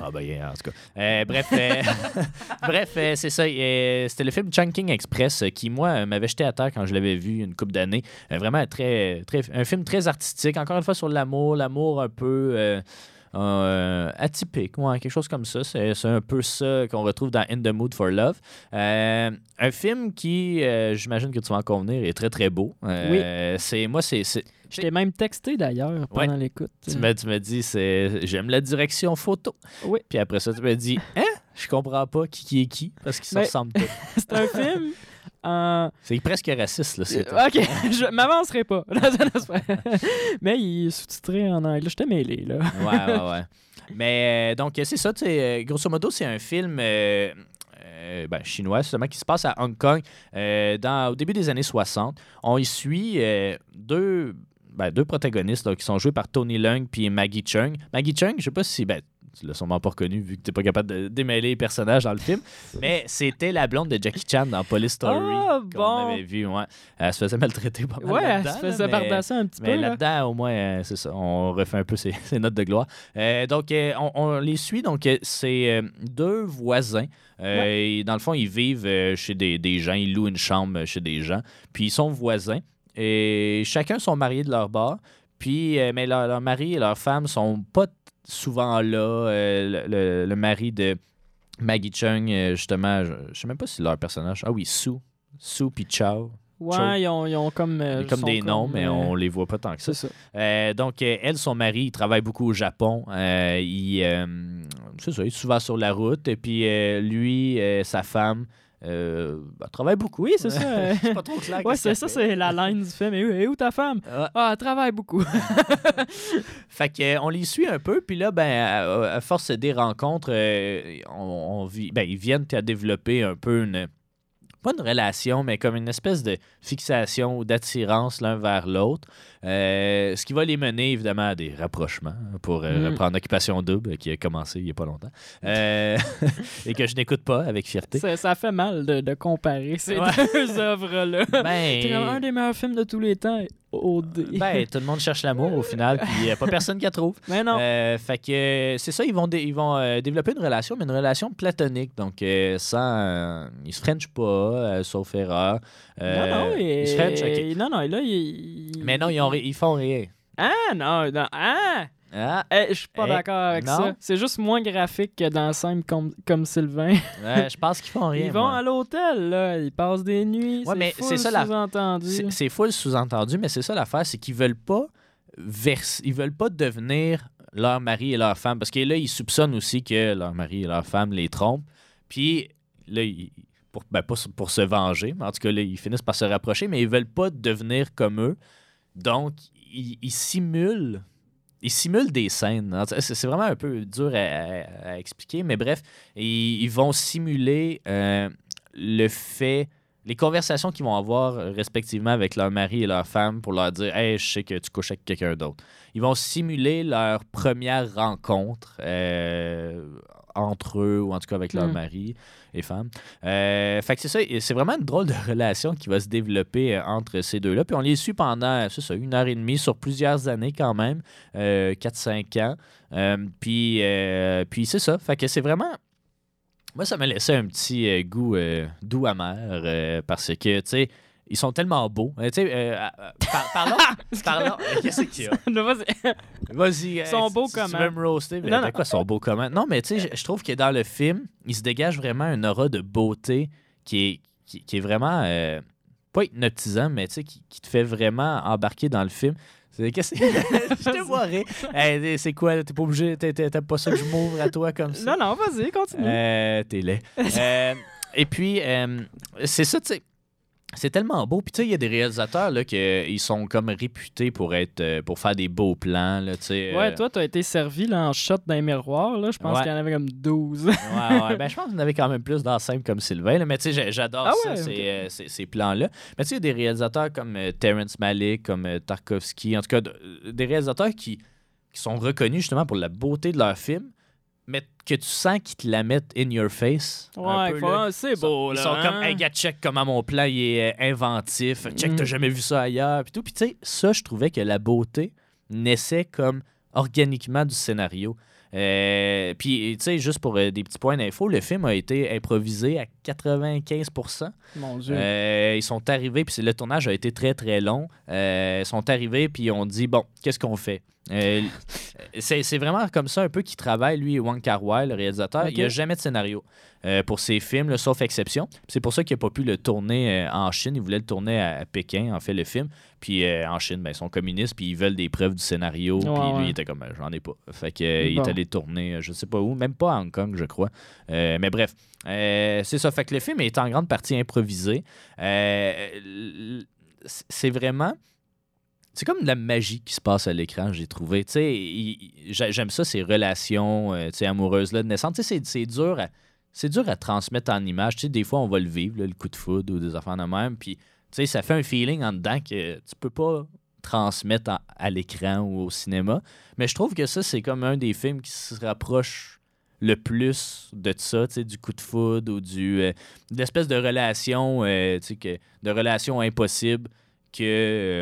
Ah ben, yeah, en tout cas. Euh, bref, euh, bref euh, c'est ça. C'était le film Chunking Express qui, moi, m'avait jeté à terre quand je l'avais vu une couple d'années. Vraiment très, très, un film très artistique. Encore une fois, sur l'amour. L'amour un peu... euh, atypique, ouais, quelque chose comme ça. C'est un peu ça qu'on retrouve dans In the Mood for Love. Euh, un film qui, euh, j'imagine que tu vas en convenir, est très très beau. Euh, C'est moi, c'est Je t'ai même texté d'ailleurs pendant l'écoute. tu me, tu me dis, c'est j'aime la direction photo. Oui. Puis après ça, tu me dis, hein, je comprends pas qui, qui est qui parce qu'ils se ressemblent tous. C'est un film. En- C'est presque raciste là. C'est Ok, je m'avancerai pas. Mais il est sous-titré en anglais. Je t'ai mêlé, là. ouais, ouais, ouais. Mais euh, donc, c'est ça, tu sais, euh, grosso modo, c'est un film euh, euh, ben, chinois, justement, qui se passe à Hong Kong euh, dans, au début des années 60. On y suit euh, deux. ben, deux protagonistes là, qui sont joués par Tony Leung puis Maggie Chung. Maggie Chung, je sais pas si ben, tu l'as sûrement pas reconnu vu que t'es pas capable de démêler les personnages dans le film, mais c'était la blonde de Jackie Chan dans Police Story Ah, qu'on bon. avait vu. Ouais. Elle se faisait maltraiter pas mal Ouais, elle se faisait bardasser un petit mais peu. là. là-dedans, au moins, euh, c'est ça. On refait un peu ses, ses notes de gloire. Euh, donc, euh, on, on les suit. Donc, c'est deux voisins. Et dans le fond, ils vivent chez des, des gens. Ils louent une chambre chez des gens. Puis, ils sont voisins. Et chacun sont mariés de leur bord. Puis, mais leur, leur mari et leur femme sont pas souvent là. Euh, le, le- le mari de Maggie Chung, euh, justement, je, je sais même pas si leur personnage. Ah oui, Sue. Sue puis Chow. Cho. Ouais, ils ont, ils ont comme. euh, comme des noms, mais on les voit pas tant que ça. Donc, elle, son mari, il travaille beaucoup au Japon. Il, c'est ça, il est souvent sur la route. Et puis, lui, sa femme, euh, bah, travaille beaucoup. Oui, c'est ça. euh, c'est pas trop clair. ouais, c'est ça, c'est la line du film. Et où, et où ta femme? Ouais. Ah, elle travaille beaucoup. Fait que, euh, on les suit un peu, puis là, ben, à, à force des rencontres, euh, on, on vit, ben, ils viennent à développer un peu une. Pas une relation, mais comme une espèce de fixation ou d'attirance l'un vers l'autre. Euh, ce qui va les mener, évidemment, à des rapprochements, pour euh, Mm. reprendre Occupation Double, qui a commencé il n'y a pas longtemps. Euh, et que je n'écoute pas avec fierté. ça, ça fait mal de, de comparer ces Ouais. deux œuvres-là. C'est comme un Ben, des meilleurs films de tous les temps. OD. ben, tout le monde cherche l'amour au final, puis il n'y a pas personne qui la trouve. mais non. Euh, fait que euh, c'est ça, ils vont, dé- ils vont euh, développer une relation, mais une relation platonique. Donc, euh, sans. euh, ils se frenchent pas, euh, sauf erreur. Euh, non, non, et- ils se frenchent, ok. non, non, et là, il... Mais non, ils, ont ils font rien. Ah, non, non, ah! Ah, Eh, je suis pas Eh, d'accord avec non? ça. C'est juste moins graphique que dans Simple comme, comme Sylvain. ouais, je pense qu'ils font rien. Ils vont moi. à l'hôtel, là. Ils passent des nuits. Ouais, mais c'est ça, la- sous-entendu. C'est c'est full sous-entendu, mais c'est ça l'affaire, c'est qu'ils veulent pas vers... ils veulent pas devenir leur mari et leur femme. Parce que là, ils soupçonnent aussi que leur mari et leur femme les trompent. Puis là, ils- pour, ben, pas pour se venger, mais en tout cas, là, ils finissent par se rapprocher, mais ils veulent pas devenir comme eux. Donc, ils, ils simulent. Ils simulent des scènes. Cas, C'est vraiment un peu dur à, expliquer, mais bref, ils, ils vont simuler euh, le fait les conversations qu'ils vont avoir euh, respectivement avec leur mari et leur femme pour leur dire Hey, je sais que tu couches avec quelqu'un d'autre. Ils vont simuler leur première rencontre euh, entre eux ou en tout cas avec leur Mm. mari et femme. Euh, fait que c'est ça, c'est vraiment une drôle de relation qui va se développer euh, entre ces deux-là. Puis on les suit pendant, c'est ça, une heure et demie sur plusieurs années quand même, euh, 4-5 ans. Euh, puis puis c'est ça, fait que c'est vraiment moi, ça m'a laissé un petit goût doux amer parce que, tu sais, ils sont tellement beaux. Euh, tu sais, euh, euh, par- parlons. parlons euh, Qu'est-ce qu'il y a? Vas-y. Vas-y. euh, Ils sont beaux si Tu comment? veux me roaster? Mais Non, quoi ils sont beaux comment? Non, mais tu sais, je- trouve que dans le film, il se dégage vraiment un aura de beauté qui est, qui, qui est vraiment. euh, pas hypnotisant, mais tu sais, qui, qui te fait vraiment embarquer dans le film. C'est- Qu'est-ce que Je te vois rire. Hey, c'est quoi? T'es pas obligé. T'aimes pas ça que je m'ouvre à toi comme ça? Non, non, vas-y, continue. Euh, T'es laid. Euh, et puis, euh, c'est ça, tu sais. C'est tellement beau. Puis, tu sais, il y a des réalisateurs, là, qui ils sont comme réputés pour être euh, pour faire des beaux plans, là, tu sais. Ouais, euh, toi, t'as été servi là, en shot dans les miroirs. Là. Je pense Ouais. qu'il y en avait comme 12. Ouais, ouais. Ben, je pense qu'il y en avait quand même plus dans comme Sylvain. là. Mais tu sais, j'a- j'adore Ah ça, ouais, ces, euh, ces- ces plans-là. Mais tu sais, il y a des réalisateurs comme euh, Terrence Malick, comme euh, Tarkovsky, en tout cas, de- euh, des réalisateurs qui, qui sont reconnus justement pour la beauté de leurs films, mais que tu sens qu'ils te la mettent in your face. Ouais, là. c'est Ils sont- beau, Ils là. sont comme, hein? hey, gars, check comment mon plan il est euh, inventif. Check, Mm. t'as jamais vu ça ailleurs. Puis tout. Puis tu sais, ça, je trouvais que la beauté naissait comme organiquement du scénario. Euh, puis, tu sais, juste pour euh, des petits points d'info, le film a été improvisé à 95 Mon Dieu. euh, ils sont arrivés, puis le tournage a été très très long. Ils sont arrivés, puis ils ont dit bon, qu'est-ce qu'on fait? Euh, C'est vraiment comme ça un peu qu'il travaille, lui, Wong Kar Wai, le réalisateur. Il n'y a jamais de scénario euh, pour ses films, là, sauf exception. C'est pour ça qu'il n'a pas pu le tourner euh, en Chine. Il voulait le tourner à, à Pékin, en fait, le film. Puis euh, en Chine, ben, ils sont communistes, puis ils veulent des preuves du scénario. puis Ouais, lui, il était comme, j'en ai pas. Fait que, il est allé tourner, je sais pas où, même pas à Hong Kong, je crois. Mais bref, c'est ça. Fait que le film est en grande partie improvisé. C'est vraiment. C'est comme de la magie qui se passe à l'écran, j'ai trouvé. J'aime ça, ces relations euh, amoureuses-là de naissance. C'est- dur à. Dur à transmettre en image. Des fois, on va le vivre, le coup de foudre ou des affaires de même. Ça fait un feeling en dedans que tu peux pas transmettre à l'écran ou au cinéma. Mais je trouve que ça, c'est comme un des films qui se rapproche le plus de ça, du coup de foudre ou du euh, de relation, euh, que, de relation impossible que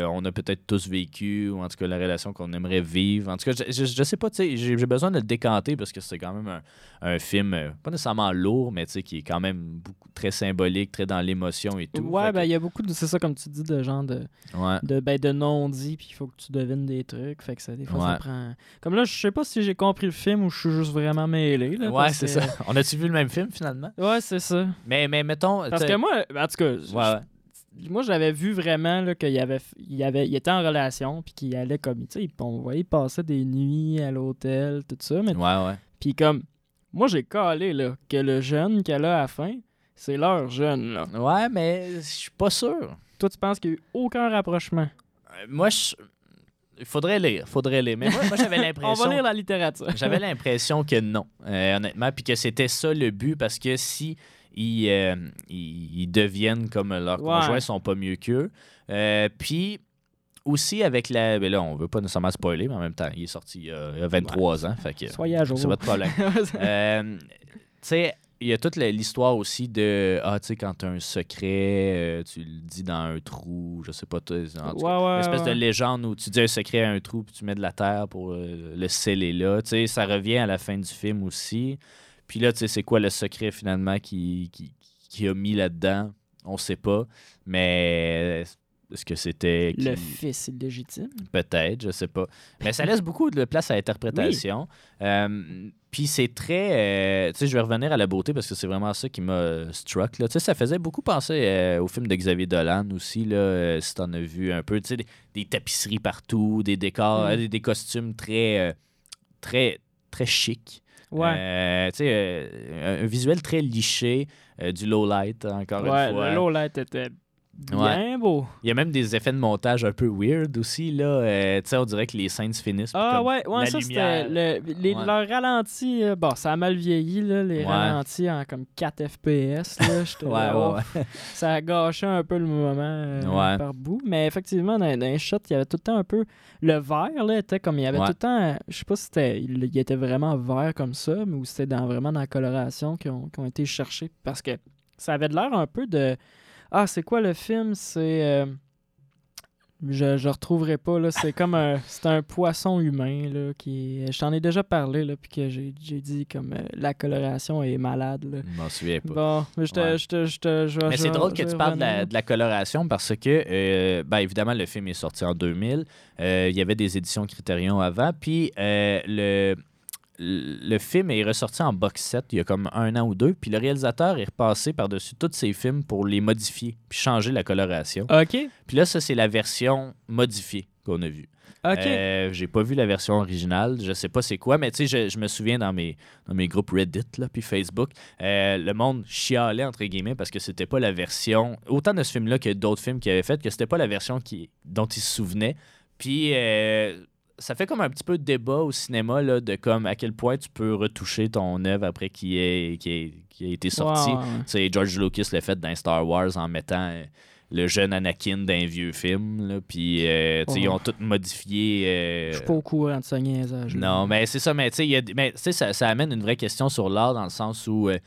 euh, on a peut-être tous vécu, ou en tout cas la relation qu'on aimerait vivre. En tout cas, je, je, je sais pas, tu sais, j'ai besoin de le décanter parce que c'est quand même un, un film, euh, pas nécessairement lourd, mais tu sais, qui est quand même beaucoup, très symbolique, très dans l'émotion et tout. Ouais, ben il y a beaucoup de. C'est ça, comme tu dis, de genre de, ouais. de, ben, de non-dit, puis il faut que tu devines des trucs. Fait que ça, des fois, ça prend. Comme là, je sais pas si j'ai compris le film ou je suis juste vraiment mêlé. Là, Ouais, c'est que- ça. On a-tu vu le même film finalement? Ouais, c'est ça. Mais, mais mettons. Parce que moi, en tout cas, Ouais, moi, j'avais vu vraiment là, qu'il y avait, il y avait, il était en relation, puis qu'il allait comme, tu sais, on voyait passer des nuits à l'hôtel, tout ça, mais Ouais, ouais. puis comme, moi, j'ai calé là que le jeune qu'elle a à la fin, c'est leur jeune là. Ouais, mais je suis pas sûr. Toi, tu penses qu'il n'y a eu aucun rapprochement? Euh, Moi, je. Il faudrait lire, faudrait lire. Mais moi, moi, j'avais On l'impression. va lire la littérature. J'avais l'impression que non, euh, honnêtement, puis que c'était ça le but, parce que si ils, euh, ils, ils deviennent comme leurs Ouais. conjoints, ils sont pas mieux qu'eux. Euh, puis aussi avec la... Ben là, on veut pas nécessairement spoiler, mais en même temps, il est sorti il y a, il y a 23 ans, fait que Soyez à jour. c'est votre problème. Euh, tu sais, il y a toute l'histoire aussi de ah tu sais quand t'as un secret euh, tu le dis dans un trou je sais pas en Ouais, cas, ouais, une espèce ouais. de légende où tu dis un secret à un trou puis tu mets de la terre pour euh, le sceller là tu sais ça revient à la fin du film aussi puis là tu sais c'est quoi le secret finalement qui, qui, qui a mis là dedans on sait pas mais est-ce que c'était Le qui- fils illégitime? Peut-être, je sais pas. Mais ça laisse beaucoup de place à l'interprétation. Euh, Puis c'est très. euh, tu sais, je vais revenir à la beauté parce que c'est vraiment ça qui m'a struck. Tu sais, ça faisait beaucoup penser euh, au film de Xavier Dolan aussi, là, euh, si t'en as vu un peu. Tu sais, des, des tapisseries partout, des décors, Mm. des, des costumes très, très, très chic. Ouais. Euh, tu sais, euh, un, un visuel très liché, euh, du low light, encore ouais, une fois. le low light était bien beau. Il y a même des effets de montage un peu weird aussi. Là. Euh, tu sais, on dirait que les scènes se finissent. Ah ouais, ouais ça c'était le, les, Ouais. leurs ralentis. euh, bon, ça a mal vieilli, là, les ralentis en comme 4 FPS. Là, Ouais, Ça a gâché un peu le moment euh, par bout. Mais effectivement, dans, dans les shots, il y avait tout le temps un peu. Le vert, là, était comme. Il y avait tout le temps. euh, Je sais pas si c'était. Il, il était vraiment vert comme ça, mais ou c'était dans, vraiment dans la coloration qui ont, qui ont été cherchés. Parce que ça avait de l'air un peu de. Ah, c'est quoi le film? C'est. euh, Je, je retrouverai pas, là. C'est comme un. C'est un poisson humain, là. Qui Je t'en ai déjà parlé, là. Puis que j'ai j'ai dit, comme. euh, la coloration est malade, là. Je m'en souviens pas. Bon, mais je te. Ouais. je te- je te- je Mais c'est drôle que tu parles de la, revenir. de la coloration parce que, euh, ben, évidemment, le film est sorti en 2000. Euh, il y avait des éditions Criterion avant. Puis euh, le, le film est ressorti en box set il y a comme un an ou deux. Puis le réalisateur est repassé par-dessus tous ses films pour les modifier puis changer la coloration. Ok, Puis là, ça, c'est la version modifiée qu'on a vue. ok. Euh, j'ai pas vu la version originale, je sais pas c'est quoi, mais tu sais, je, je me souviens dans mes, dans mes groupes Reddit là, puis Facebook, euh, le monde chialait entre guillemets parce que c'était pas la version, autant de ce film-là que d'autres films qu'il avait fait, que c'était pas la version qui, dont il se souvenait. Puis euh, ça fait comme un petit peu de débat au cinéma là, de comme à quel point tu peux retoucher ton œuvre après qu'il ait, qu'il ait- ait été sorti. Sais, George Lucas l'a fait dans Star Wars en mettant euh, le jeune Anakin d'un vieux film. là, Puis, euh, tu sais, ils Oh. ont tout modifié. euh, Je suis pas au courant de ce niaisage. non, mais c'est ça. Mais, tu sais, ça, ça amène une vraie question sur l'art dans le sens où euh,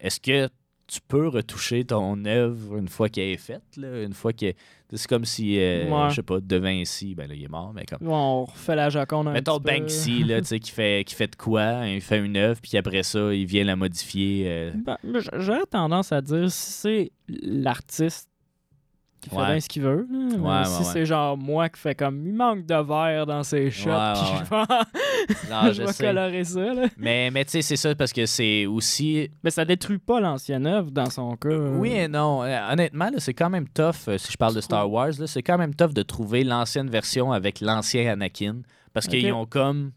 est-ce que tu peux retoucher ton œuvre une fois qu'elle est faite? là, une fois que. C'est comme si, euh, Ouais. je sais pas, De Vinci, ben là, il est mort, mais comme. On refait la Joconde un Mettons petit peu. Banksy, là, tu sais, qui fait, qui fait de quoi? Il fait une œuvre, puis après ça, il vient la modifier. euh, Ben, J'aurais tendance à dire si c'est l'artiste qui fait Ouais. bien ce qu'il veut. Ouais, si c'est genre moi qui fais comme il manque de verre dans ses shots, puis je vais, non, je je vais sais. colorer ça. Là. Mais, mais tu sais, c'est ça parce que c'est aussi. Mais ça détruit pas l'ancienne œuvre dans son cas. Oui et non. Euh, honnêtement, c'est quand même tough, euh, si je parle de Star Wars, c'est quand même tough de trouver l'ancienne version avec l'ancien Anakin. Parce qu'ils ont comme.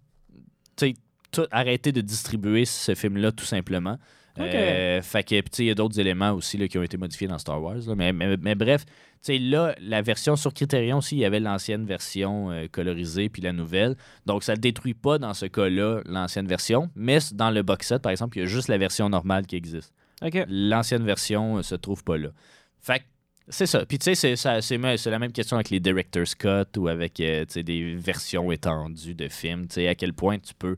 Tu sais, tout arrêté de distribuer ce film-là, tout simplement. Ok. Euh, fait que, il y a d'autres éléments aussi là, qui ont été modifiés dans Star Wars. là. Mais, mais, mais bref, là, la version sur Criterion aussi, il y avait l'ancienne version euh, colorisée puis la nouvelle. Donc, ça ne détruit pas dans ce cas-là l'ancienne version. Mais dans le box set, par exemple, il y a juste la version normale qui existe l'ancienne version euh, se trouve pas là. Fait que C'est ça. Puis tu sais, c'est, la même question avec les director's cut ou avec euh, des versions étendues de films. Tu sais, à quel point tu peux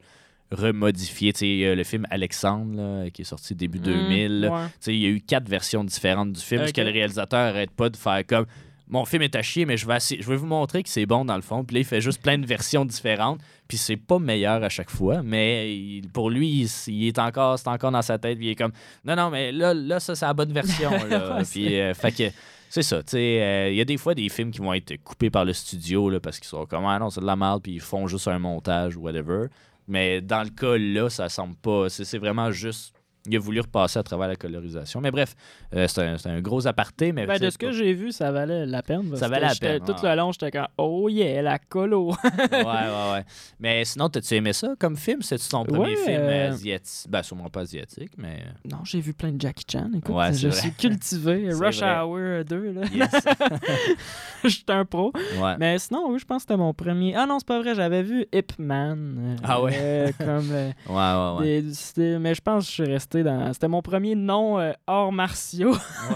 y a le film Alexandre, là, qui est sorti début 2000. là. Mm, ouais. Tu sais, il y a eu quatre versions différentes du film, parce que le réalisateur arrête pas de faire comme mon film est à chier, mais je vais, je vais vous montrer que c'est bon dans le fond. Puis là, il fait juste plein de versions différentes. Puis c'est pas meilleur à chaque fois, mais il- pour lui, il, il est encore, c'est encore dans sa tête. Puis il est comme non, non, mais là, là ça, c'est la bonne version. là. Puis, euh, fait que. C'est ça, tu sais, euh, il y a des fois des films qui vont être coupés par le studio là, parce qu'ils sont comme ah non, c'est de la merde, puis ils font juste un montage ou whatever. Mais dans le cas là, ça semble pas. C'est vraiment juste. Il a voulu repasser à travers la colorisation. Mais bref, euh, c'est un, un gros aparté. Mais Ben, de ce que j'ai vu, ça valait la peine. parce Ça valait la peine, Tout le long, j'étais comme Oh yeah, la colo. ouais, ouais, ouais. Mais sinon, t'as-tu aimé ça comme film? C'est-tu ton premier Ouais, film euh, asiatique? Ben, sûrement pas asiatique, mais. non, j'ai vu plein de Jackie Chan. Écoute, Ouais, je vrai. suis cultivé. Rush vrai. Hour 2, là. Yes. J'étais un pro. ouais. Mais sinon, oui, je pense que c'était mon premier. Ah non, c'est pas vrai, j'avais vu Ip Man. euh, Ah ouais? euh, comme. euh, Ouais, ouais, ouais. des- mais je pense que je suis resté dans. C'était mon premier nom euh, hors martiaux.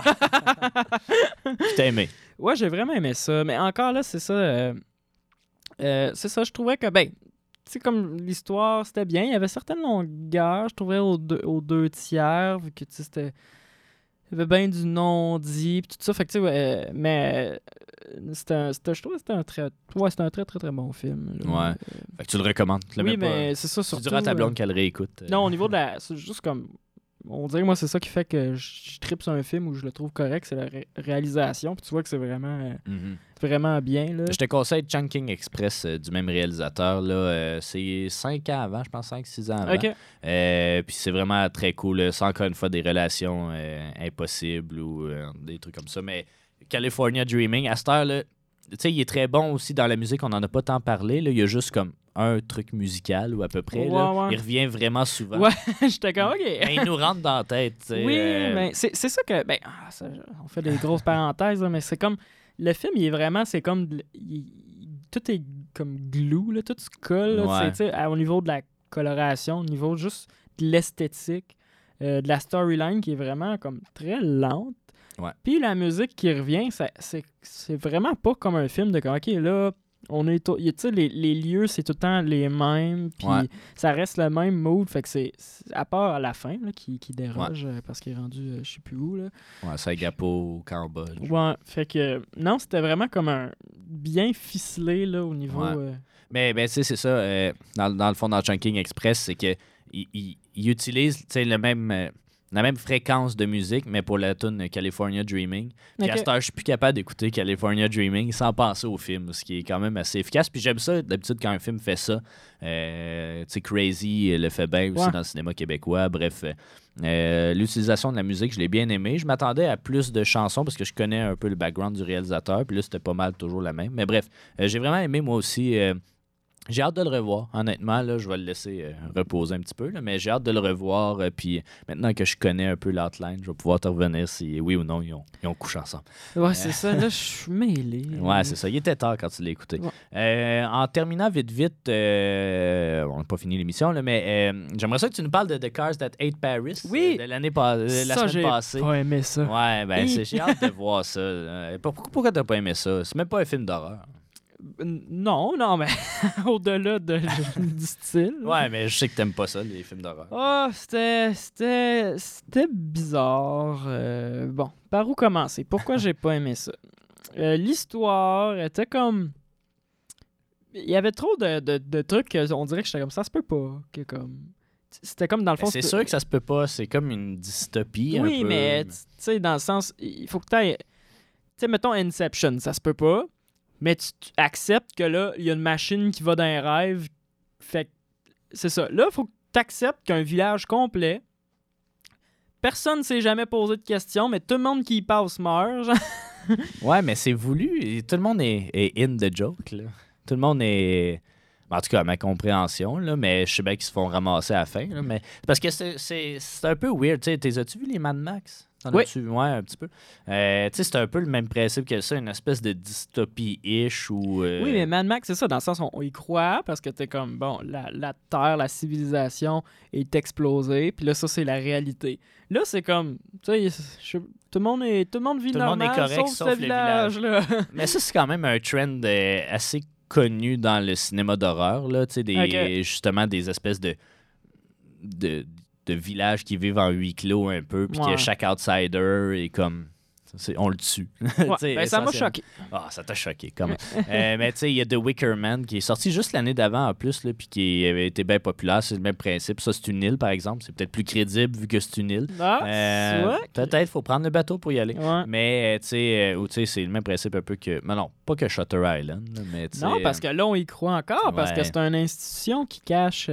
Je t'ai aimé. Ouais, j'ai vraiment aimé ça. Mais encore là, c'est ça. euh, euh, c'est ça, je trouvais que, ben, tu sais, comme l'histoire, c'était bien. Il y avait certaines longueurs, je trouvais, aux deux, aux deux tiers, vu que, tu sais, c'était. Il y avait bien du non-dit, puis tout ça. Fait que, tu sais, ouais, euh, mais. euh, C'était je trouvais que c'était un très. Ouais, c'était un très, très, très bon film. là. Ouais. Fait que tu le recommandes. Tu Oui, mais c'est ça, Tu surtout. diras à ta euh, blonde qu'elle réécoute. euh. non, au niveau de la. C'est juste comme. On dirait que moi, c'est ça qui fait que je, je tripe sur un film où je le trouve correct, c'est la ré- réalisation. Puis tu vois que c'est vraiment, euh, Mhm. vraiment bien. Là. Je te conseille Chunking Express euh, du même réalisateur. Là, euh, c'est 5 ans avant, je pense 5-6 ans avant. Puis c'est vraiment très cool. C'est encore une fois des relations impossibles ou des trucs comme ça. Mais California Dreaming, à cette heure, là, sais, il est très bon aussi dans la musique. On n'en a pas tant parlé. Là. Il y a juste comme un truc musical ou à peu près. là. Ouais, ouais. Il revient vraiment souvent. Ouais, j'étais comme, OK. Mais il nous rentre dans la tête. oui, euh, mais c'est ça que. Ben, ah, ça, on fait des grosses parenthèses, là, mais c'est comme. Le film, il est vraiment. C'est comme. il- tout est comme glue, là, tout se colle. Ouais. au niveau de la coloration, au niveau juste de l'esthétique, euh, de la storyline qui est vraiment comme très lente. Ouais. Puis la musique qui revient, c'est vraiment pas comme un film de OK, là, on est. Tu sais, les, les lieux, c'est tout le temps les mêmes. Puis Ouais. ça reste le même mood. Fait que c'est. À part à la fin, là, qui, qui déroge euh, parce qu'il est rendu, euh, je sais plus où, là. Ouais, Singapour Cambodge. Ouais, fait que. Non, c'était vraiment comme un. Bien ficelé, là, au niveau. Ouais. euh, Mais ben, tu sais, c'est ça. euh, dans, dans le fond, dans Chunking Express, c'est que il, il- il utilise le même, la même fréquence de musique, mais pour la tune California Dreaming. Puis à Ok. cette heure, je suis plus capable d'écouter California Dreaming sans penser au film, ce qui est quand même assez efficace. Puis j'aime ça, d'habitude, quand un film fait ça. Euh, tu sais, Crazy le fait bien aussi Ouais. dans le cinéma québécois. Bref, euh, euh, l'utilisation de la musique, je l'ai bien aimé. Je m'attendais à plus de chansons parce que je connais un peu le background du réalisateur. Puis là, c'était pas mal toujours la même. Mais bref, euh, j'ai vraiment aimé moi aussi. Euh, j'ai hâte de le revoir, honnêtement. Là, je vais le laisser euh, reposer un petit peu, là, mais j'ai hâte de le revoir. euh, puis maintenant que je connais un peu l'outline, je vais pouvoir te revenir si oui ou non ils ont, ils ont couché ensemble. Ouais, c'est ça. Là, je suis mêlé. Ouais, c'est ça. Il était tard quand tu l'as écouté. Ouais. Euh, en terminant vite, vite, euh, on n'a pas fini l'émission, mais euh, j'aimerais ça que tu nous parles de The Cars That Ate Paris Oui. euh, de l'année pas- euh, la ça, semaine j'ai passée. pas aimé ça. Ouais, ben j'ai hâte de voir ça. Euh, pourquoi pourquoi t'as pas aimé ça? C'est même pas un film d'horreur. Non, non, mais au-delà de, du style. Ouais, mais je sais que t'aimes pas ça, les films d'horreur. Ah, c'était. C'était. C'était bizarre. Euh, bon, par où commencer? Pourquoi j'ai pas aimé ça? Euh, L'histoire était comme. Il y avait trop de, de, de trucs on dirait que j'étais comme ça se peut pas. Que comme. C'était comme dans le fond. c'est sûr que ça se peut pas. C'est comme une dystopie. un Oui, peu. mais tu sais, dans le sens. Il faut que tu Tu sais, mettons Inception, ça se peut pas. Mais tu, acceptes que là, il y a une machine qui va dans un rêve. Fait que c'est ça. Là, il faut que tu acceptes qu'un village complet. Personne ne s'est jamais posé de questions, mais tout le monde qui y passe meurt. Ouais, mais c'est voulu. Tout le monde est, est in the joke. Tout le monde est. En tout cas, à ma compréhension, là, mais je sais bien qu'ils se font ramasser à la fin. mais... Parce que c'est- un peu weird. tu sais. T'es- As-tu vu les Mad Max? T'en Oui. as-tu? Ouais, un petit peu. Euh, tu sais, c'est un peu le même principe que ça, une espèce de dystopie-ish ou. euh, Oui, mais Mad Max, c'est ça, dans le sens où on y croit, parce que t'es comme, bon, la, la Terre, la civilisation est explosée, puis là, ça, c'est la réalité. Là, c'est comme, tu sais, tout le monde est, tout le monde vit Tout monde est normal, correct, sauf, sauf le village, là. Mais ça, c'est quand même un trend euh, assez connu dans le cinéma d'horreur, là. Tu sais, des, justement, des espèces de, de, de villages qui vivent en huis clos un peu, puis Ouais. que chaque outsider est comme. on le tue. Ouais, ben, ça m'a choqué. Ah, ça t'a choqué, quand même. Euh, mais tu sais, il y a The Wicker Man qui est sorti juste l'année d'avant en plus, là, puis qui avait été bien populaire. C'est le même principe. Ça, c'est une île, par exemple. C'est peut-être plus crédible vu que c'est une île. Ah, Euh. Peut-être, faut prendre le bateau pour y aller. Ouais. Mais, euh, tu sais, euh, ou, tu sais, c'est le même principe un peu que. Mais non, pas que Shutter Island, mais. Non, parce que là, on y croit encore, parce que c'est une institution qui cache.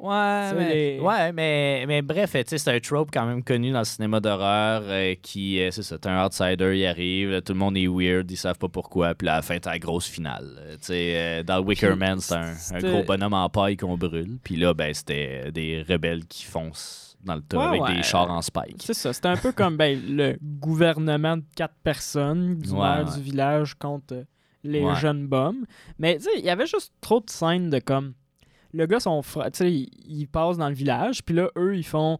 Euh, Ouais, mais, les- ouais, mais, mais bref, c'est un trope quand même connu dans le cinéma d'horreur euh, qui, euh, c'est ça, t'es un outsider, il arrive, là, tout le monde est weird, ils savent pas pourquoi, puis à la fin, t'as la grosse finale. Euh, Tu sais, euh, dans Wicker Man, c'est un, gros bonhomme en paille qu'on brûle, puis là, ben, c'était des rebelles qui foncent dans le tas Ouais, avec ouais. des chars en spike. C'est ça, c'était un peu comme ben, le gouvernement de quatre personnes du Ouais, du village contre euh, les jeunes bums. Mais tu sais, il y avait juste trop de scènes de comme. Le gars, son frère, tu sais, il, il passe dans le village, puis là, eux, ils font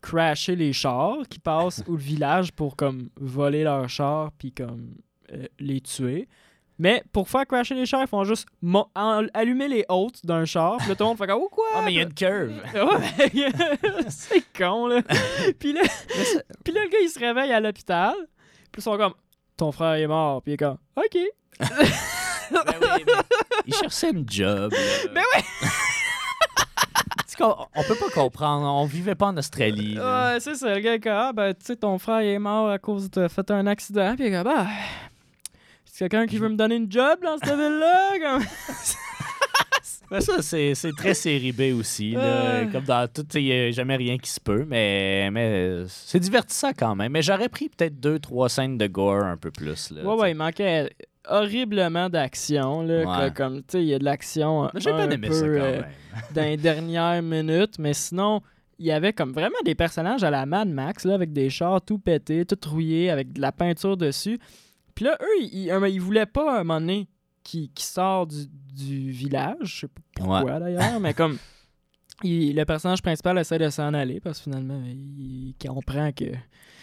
crasher les chars qui passent au village pour comme voler leurs chars, puis comme euh, les tuer. Mais pour faire crasher les chars, ils font juste allumer les hôtes d'un char, puis là, tout le monde fait comme, oh quoi? Ah, mais il y a une curve! C'est con, là. puis, là puis là, le gars, il se réveille à l'hôpital. Puis ils sont comme, ton frère est mort. Puis il est comme, OK. Ben oui, mais il cherchait une job. Ben oui! On, peut pas comprendre. On vivait pas en Australie. là. Ouais, c'est ça. Le gars est comme, ah, ben, tu sais, ton frère il est mort à cause de fait un accident. Puis il est comme, bah, c'est quelqu'un qui veut me donner une job dans cette ville-là? Mais ça, c'est c'est très série B aussi. là. Comme dans tout, il n'y a jamais rien qui se peut. Mais, mais c'est divertissant quand même. Mais j'aurais pris peut-être deux, trois scènes de gore un peu plus. Là, Ouais, ouais, il manquait horriblement d'action. Ouais. Comme, tu sais, il y a de l'action. Mais J'ai un bien aimé peu, ça quand euh, même. dans les dernières minutes, mais sinon, il y avait comme vraiment des personnages à la Mad Max, là, avec des chars tout pétés, tout rouillés, avec de la peinture dessus. Puis là, eux, ils, ils, ils voulaient pas, à un moment donné, qui, qui sort du, du village, je sais pas pourquoi d'ailleurs, mais comme il- le personnage principal essaie de s'en aller parce que finalement, il comprend que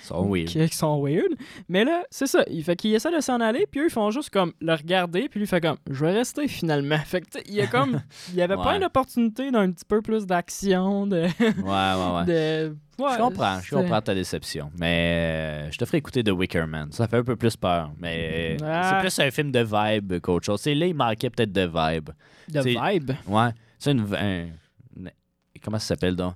sont weird. qu'ils sont weird. Mais là, c'est ça. Il fait qu'il essaie de s'en aller, puis eux, ils font juste comme le regarder, puis lui fait comme je vais rester finalement. Fait que il y a comme il y avait Ouais. une opportunité d'un petit peu plus d'action, de, Ouais, ouais, ouais. de ouais, je comprends, je comprends ta déception. Mais euh, je te ferai écouter The Wicker Man. Ça fait un peu plus peur. Mais euh, Ah. c'est plus un film de vibe qu'autre chose. C'est là, il manquait peut-être de vibe. De vibe? Ouais. C'est une, un- Comment ça s'appelle donc?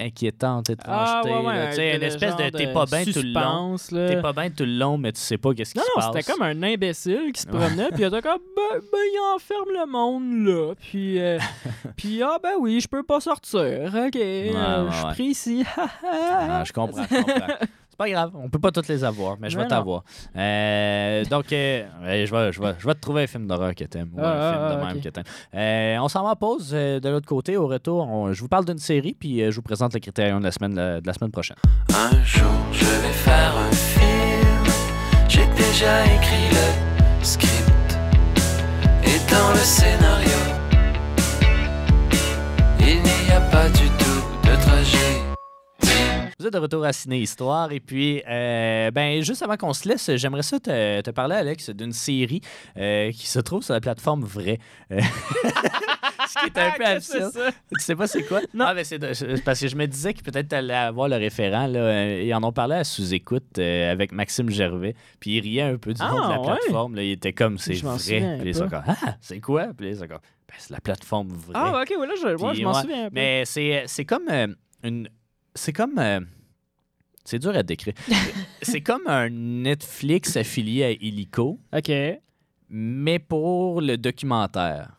Inquiétante, Ah, étrangeté. ouais, ouais, là. Un- une espèce de t'es pas bien tout le long. T'es pas bien tout le long, mais tu sais pas qu'est-ce qui Non, se non, passe. c'était comme un imbécile qui se Ouais. promenait, puis il était comme, ben, ben, il enferme le monde, là. Puis, euh, puis ah, ben oui, je peux pas sortir. OK, euh, ouais, je suis ouais. pris ici. Ah, je comprends, je comprends. Pas grave, on peut pas toutes les avoir, mais je vais t'avoir. Euh, donc, euh, je, vais, je, vais, je vais te trouver un film d'horreur que t'aimes, ou Ah, un film ah, de ah, même que t'aimes. Euh, on s'en va en pause euh, de l'autre côté. Au retour, on- je vous parle d'une série, puis euh, je vous présente le critérium de la semaine, de la semaine prochaine. Un jour je vais faire un film. J'ai déjà écrit le script. Et dans le scénario, il n'y a pas du tout de trajet. Vous êtes de retour à Ciné Histoire et puis, euh, ben, juste avant qu'on se laisse, j'aimerais ça te, te parler, Alex, d'une série euh, qui se trouve sur la plateforme Vrai. Euh, Ce qui est un peu Qu'est-ce que absurde. Tu sais pas c'est quoi? Non. Ah, ben c'est parce que je me disais que peut-être tu allais avoir le référent. Là. Ils en ont parlé à sous-écoute euh, avec Maxime Gervais. Puis il riait un peu du nom Ah, de la ouais? plateforme. là. Il était comme c'est vrai. Puis comme Ah, c'est quoi? Puis Ben, c'est la plateforme Vrai. Ah, ok, ouais, là, je, ouais, je m'en ouais, souviens un peu. Mais c'est c'est comme euh, une. C'est comme. euh, c'est dur à décrire. c'est comme un Netflix affilié à Illico, Ok. mais pour le documentaire,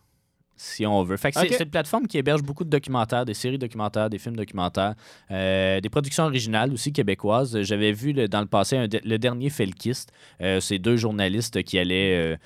si on veut. Fait que c'est- une plateforme qui héberge beaucoup de documentaires, des séries documentaires, des films documentaires, euh, des productions originales aussi québécoises. J'avais vu le- dans le passé un de- le dernier Felkist. Euh, c'est deux journalistes qui allaient.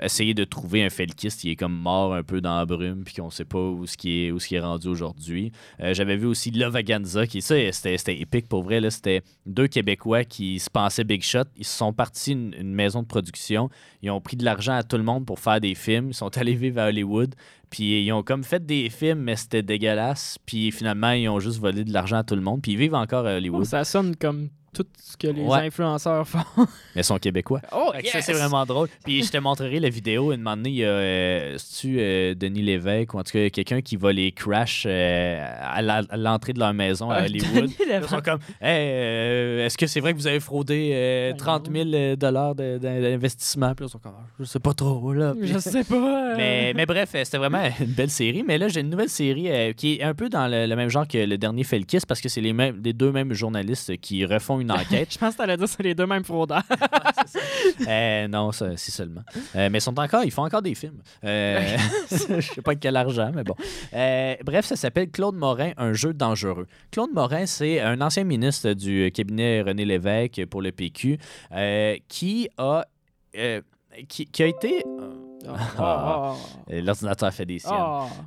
Essayer de trouver un Felkist qui est comme mort un peu dans la brume, puis qu'on sait pas où ce qui est, rendu aujourd'hui. Euh, J'avais vu aussi Lovaganza, qui ça, c'était épique pour vrai. C'était deux Québécois qui se pensaient Big Shot. Ils sont partis une, maison de production. Ils ont pris de l'argent à tout le monde pour faire des films. Ils sont allés vivre à Hollywood. Puis ils ont comme fait des films, mais c'était dégueulasse. Puis finalement, ils ont juste volé de l'argent à tout le monde. Puis ils vivent encore à Hollywood. ça sonne comme tout ce que les Ouais. influenceurs font. Mais ils sont québécois. Oh, Ça, c'est vraiment drôle. Puis je te montrerai la vidéo. Une moment donné, il y a euh, c'est-tu, euh, Denis Lévesque ou en tout cas quelqu'un qui va les crash euh, à l'entrée de leur maison à Ah, Hollywood. Denis Ils sont comme Hey, euh, est-ce que c'est vrai que vous avez fraudé euh, Ben 30 000 dollars de- de- d'investissement? Puis là, ils sont comme Je sais pas trop. Là. Puis- Je sais pas. euh, mais, mais bref, c'était vraiment une belle série. Mais là, j'ai une nouvelle série euh, qui est un peu dans le, le même genre que le dernier Felkis parce que c'est les, mêmes, les deux mêmes journalistes qui refont une enquête. Je pense que t'allais dire que c'est les deux mêmes fraudeurs. Euh, non, ça, si seulement. Euh, mais ils sont encore, ils font encore des films. Euh, je sais pas quel argent, mais bon. Euh, bref, ça s'appelle Claude Morin, un jeu dangereux. Claude Morin, c'est un ancien ministre du cabinet René Lévesque pour le PQ qui a qui, qui a été Ah. euh, l'ordinateur fait des siennes.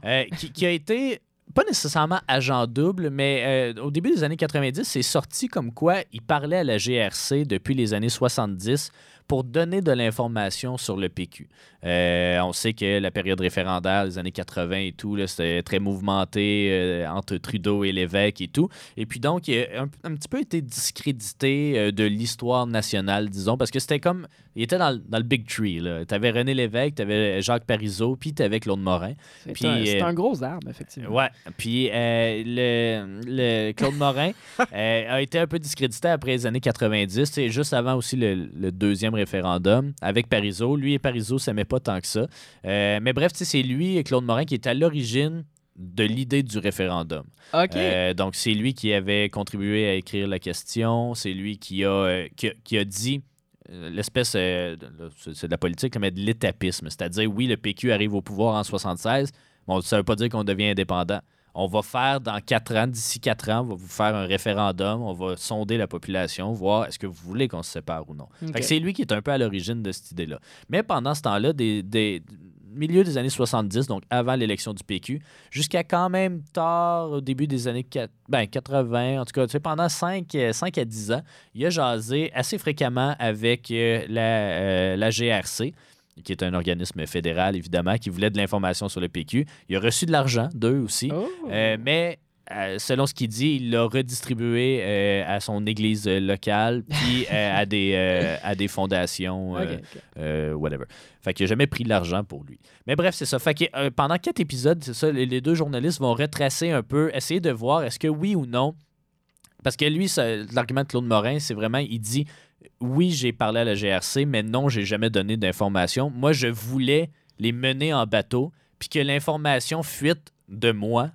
Euh, qui, qui a été pas nécessairement agent double, mais euh, au début des années 90, c'est sorti comme quoi il parlait à la GRC depuis les années 70 pour donner de l'information sur le PQ. Euh, on sait que la période référendaire des années 80 et tout, c'était très mouvementé euh, entre Trudeau et l'évêque et tout. Et puis donc, il a un, un petit peu été discrédité euh, de l'histoire nationale, disons, parce que c'était comme... Il était dans, le- dans le Big Tree. Tu avais René Lévesque, tu avais Jacques Parizeau, puis tu avais Claude Morin. C'est un, gros arbre, effectivement. Ouais. Puis le, le Claude Morin a été un peu discrédité après les années 90, c'est juste avant aussi le, le deuxième référendum avec Parizeau. Lui et Parizeau s'aimaient pas tant que ça. Euh, mais bref, c'est lui et Claude Morin qui est à l'origine de l'idée du référendum. OK. Euh, donc, c'est lui qui avait contribué à écrire la question. C'est lui qui a, euh, qui a, qui a dit l'espèce, c'est de la politique, mais de l'étapisme. C'est-à-dire, oui, le PQ arrive au pouvoir en 76, mais ça ne veut pas dire qu'on devient indépendant. On va faire dans quatre ans, d'ici quatre ans, on va vous faire un référendum, on va sonder la population, voir est-ce que vous voulez qu'on se sépare ou non. C'est lui qui est un peu à l'origine de cette idée-là. Mais pendant ce temps-là, des, des- milieu des années 70, donc avant l'élection du PQ, jusqu'à quand même tard, au début des années quat- ben, 80, en tout cas, tu sais, pendant 5, à 10 ans, il a jasé assez fréquemment avec euh, la, euh, la GRC, qui est un organisme fédéral, évidemment, qui voulait de l'information sur le PQ. Il a reçu de l'argent, d'eux aussi. Oh. Euh, mais euh, selon ce qu'il dit, il l'a redistribué euh, à son église locale, puis euh, à, des, euh, à des fondations, OK, OK. euh, whatever. Fait qu'il n'a jamais pris de l'argent pour lui. Mais bref, c'est ça. Fait que pendant quatre épisodes, c'est ça, les, deux journalistes vont retracer un peu, essayer de voir est-ce que oui ou non. Parce que lui, l'argument de Claude Morin, c'est vraiment, il dit oui, j'ai parlé à la GRC, mais non, j'ai jamais donné d'informations. Moi, je voulais les mener en bateau, puis que l'information fuite de moi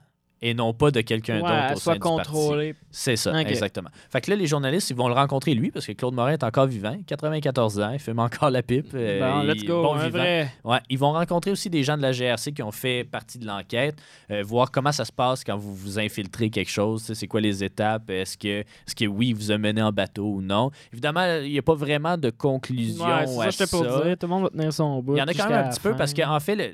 et non pas de quelqu'un Ouais, d'autre au soit sein contrôlé. C'est ça, exactement. Fait que là, les journalistes, ils vont le rencontrer lui, parce que Claude Morin est encore vivant, 94 ans, il fume encore la pipe. euh, Bon, let's il- go. bon un vivant. vrai. Ouais, ils vont rencontrer aussi des gens de la GRC qui ont fait partie de l'enquête, euh, voir comment ça se passe quand vous vous infiltrez quelque chose, c'est quoi les étapes, est-ce que, est-ce que oui, vous a mené en bateau ou non. Évidemment, il n'y a pas vraiment de conclusion Ouais, c'est ça à pour ça. dire. Tout le monde va tenir son bout. Il y en a quand même un petit peu parce qu'en fait, le-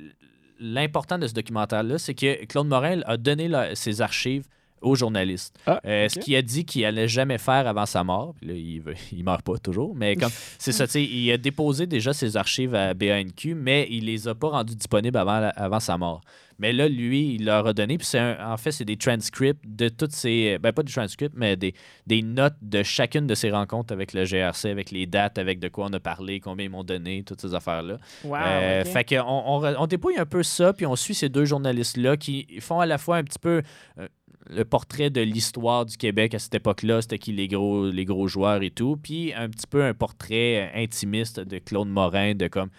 l'important de ce documentaire-là, c'est que Claude Morel a donné ses archives aux journalistes. Ah, Euh. Ce qu'il a dit qu'il allait jamais faire avant sa mort. Puis là, il, veut- il meurt pas toujours, mais comme c'est ça, tu sais, il a déposé déjà ses archives à BANQ, mais il les a pas rendues disponibles avant, la- avant sa mort. Mais là, lui, il leur a donné, puis en fait, c'est des transcripts de toutes ces. Ben, pas des transcripts, mais des, des notes de chacune de ses rencontres avec le GRC, avec les dates, avec de quoi on a parlé, combien ils m'ont donné, toutes ces affaires-là. Wow, Euh. Fait qu'on on, on dépouille un peu ça, puis on suit ces deux journalistes-là qui font à la fois un petit peu euh, le portrait de l'histoire du Québec à cette époque-là, c'était qui les gros, les gros joueurs et tout, puis un petit peu un portrait euh, intimiste de Claude Morin, de comme,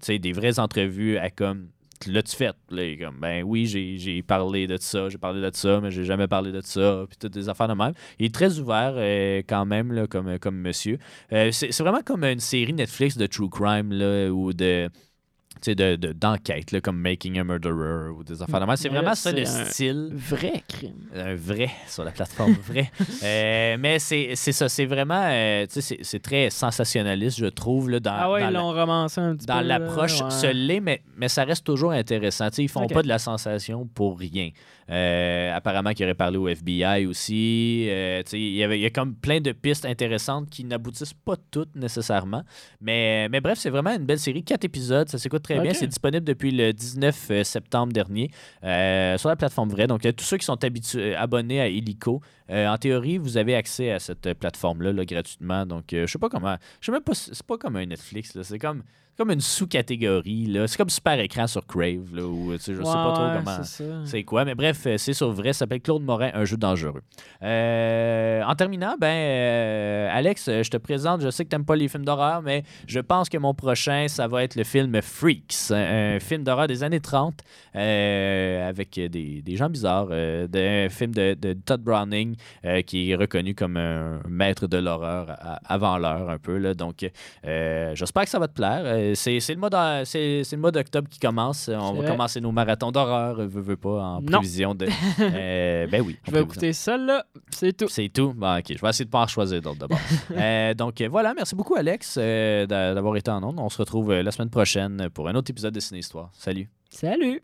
tu sais, des vraies entrevues à comme, l'as-tu fait? Là, comme, ben oui, j'ai parlé de ça, j'ai parlé de ça, mais j'ai jamais parlé de ça, puis toutes des affaires de même. Il est très ouvert euh, quand même, là, comme, comme monsieur. Euh, c'est c'est vraiment comme une série Netflix de true crime, là, ou de de, de- d'enquête, là, comme Making a Murderer ou des affaires de. C'est vraiment ça le style. Vrai crime. Un vrai sur la plateforme vrai. Euh, mais c'est, c'est ça, c'est vraiment, euh, tu sais, c'est, c'est très sensationnaliste, je trouve, là, dans, Ah ouais, dans ils l'ont romancé un petit dans peu. là, l'approche, ouais. l'est, mais, mais ça reste toujours intéressant. Tu sais, ils font pas de la sensation pour rien. Euh, apparemment, qu'il aurait parlé au FBI aussi. Euh, il y avait- il y a comme plein de pistes intéressantes qui n'aboutissent pas toutes nécessairement. Mais, mais bref, c'est vraiment une belle série. Quatre épisodes, ça s'écoute très bien. C'est disponible depuis le 19 euh, septembre dernier euh, sur la plateforme vraie. Donc, tous ceux qui sont habitués, abonnés à Illico, en théorie, vous avez accès à cette plateforme-là là, gratuitement. Donc, je sais pas comment. Je sais même pas. si- C'est pas comme un Netflix. là. C'est comme, comme une sous-catégorie. là. C'est comme super écran sur Crave. Là, ou, tu sais, je sais pas trop Ouais, comment. c'est. C'est quoi? Mais bref, euh, c'est sur vrai. Ça s'appelle Claude Morin, un jeu dangereux. Euh, en terminant, ben, euh, Alex, je te présente, je sais que tu n'aimes pas les films d'horreur, mais je pense que mon prochain, ça va être le film Freaks, un, film d'horreur des années 30 euh, avec des, des gens bizarres. un film de, de Todd Browning qui est reconnu comme un maître de l'horreur avant l'heure un peu. Là. Donc, j'espère que ça va te plaire. Euh, c'est le, mois d'octobre qui commence. On va vrai. commencer nos marathons d'horreur, veux, veux pas, en Non. prévision de... Euh, ben oui. Je vais écouter ça, là. C'est tout. C'est tout. Bon, ok, je vais essayer de pas en choisir d'autres d'abord. Euh, donc voilà, merci beaucoup Alex euh, d'a- d'avoir été en ondes. On se retrouve la semaine prochaine pour un autre épisode de Ciné Histoire. Salut. Salut!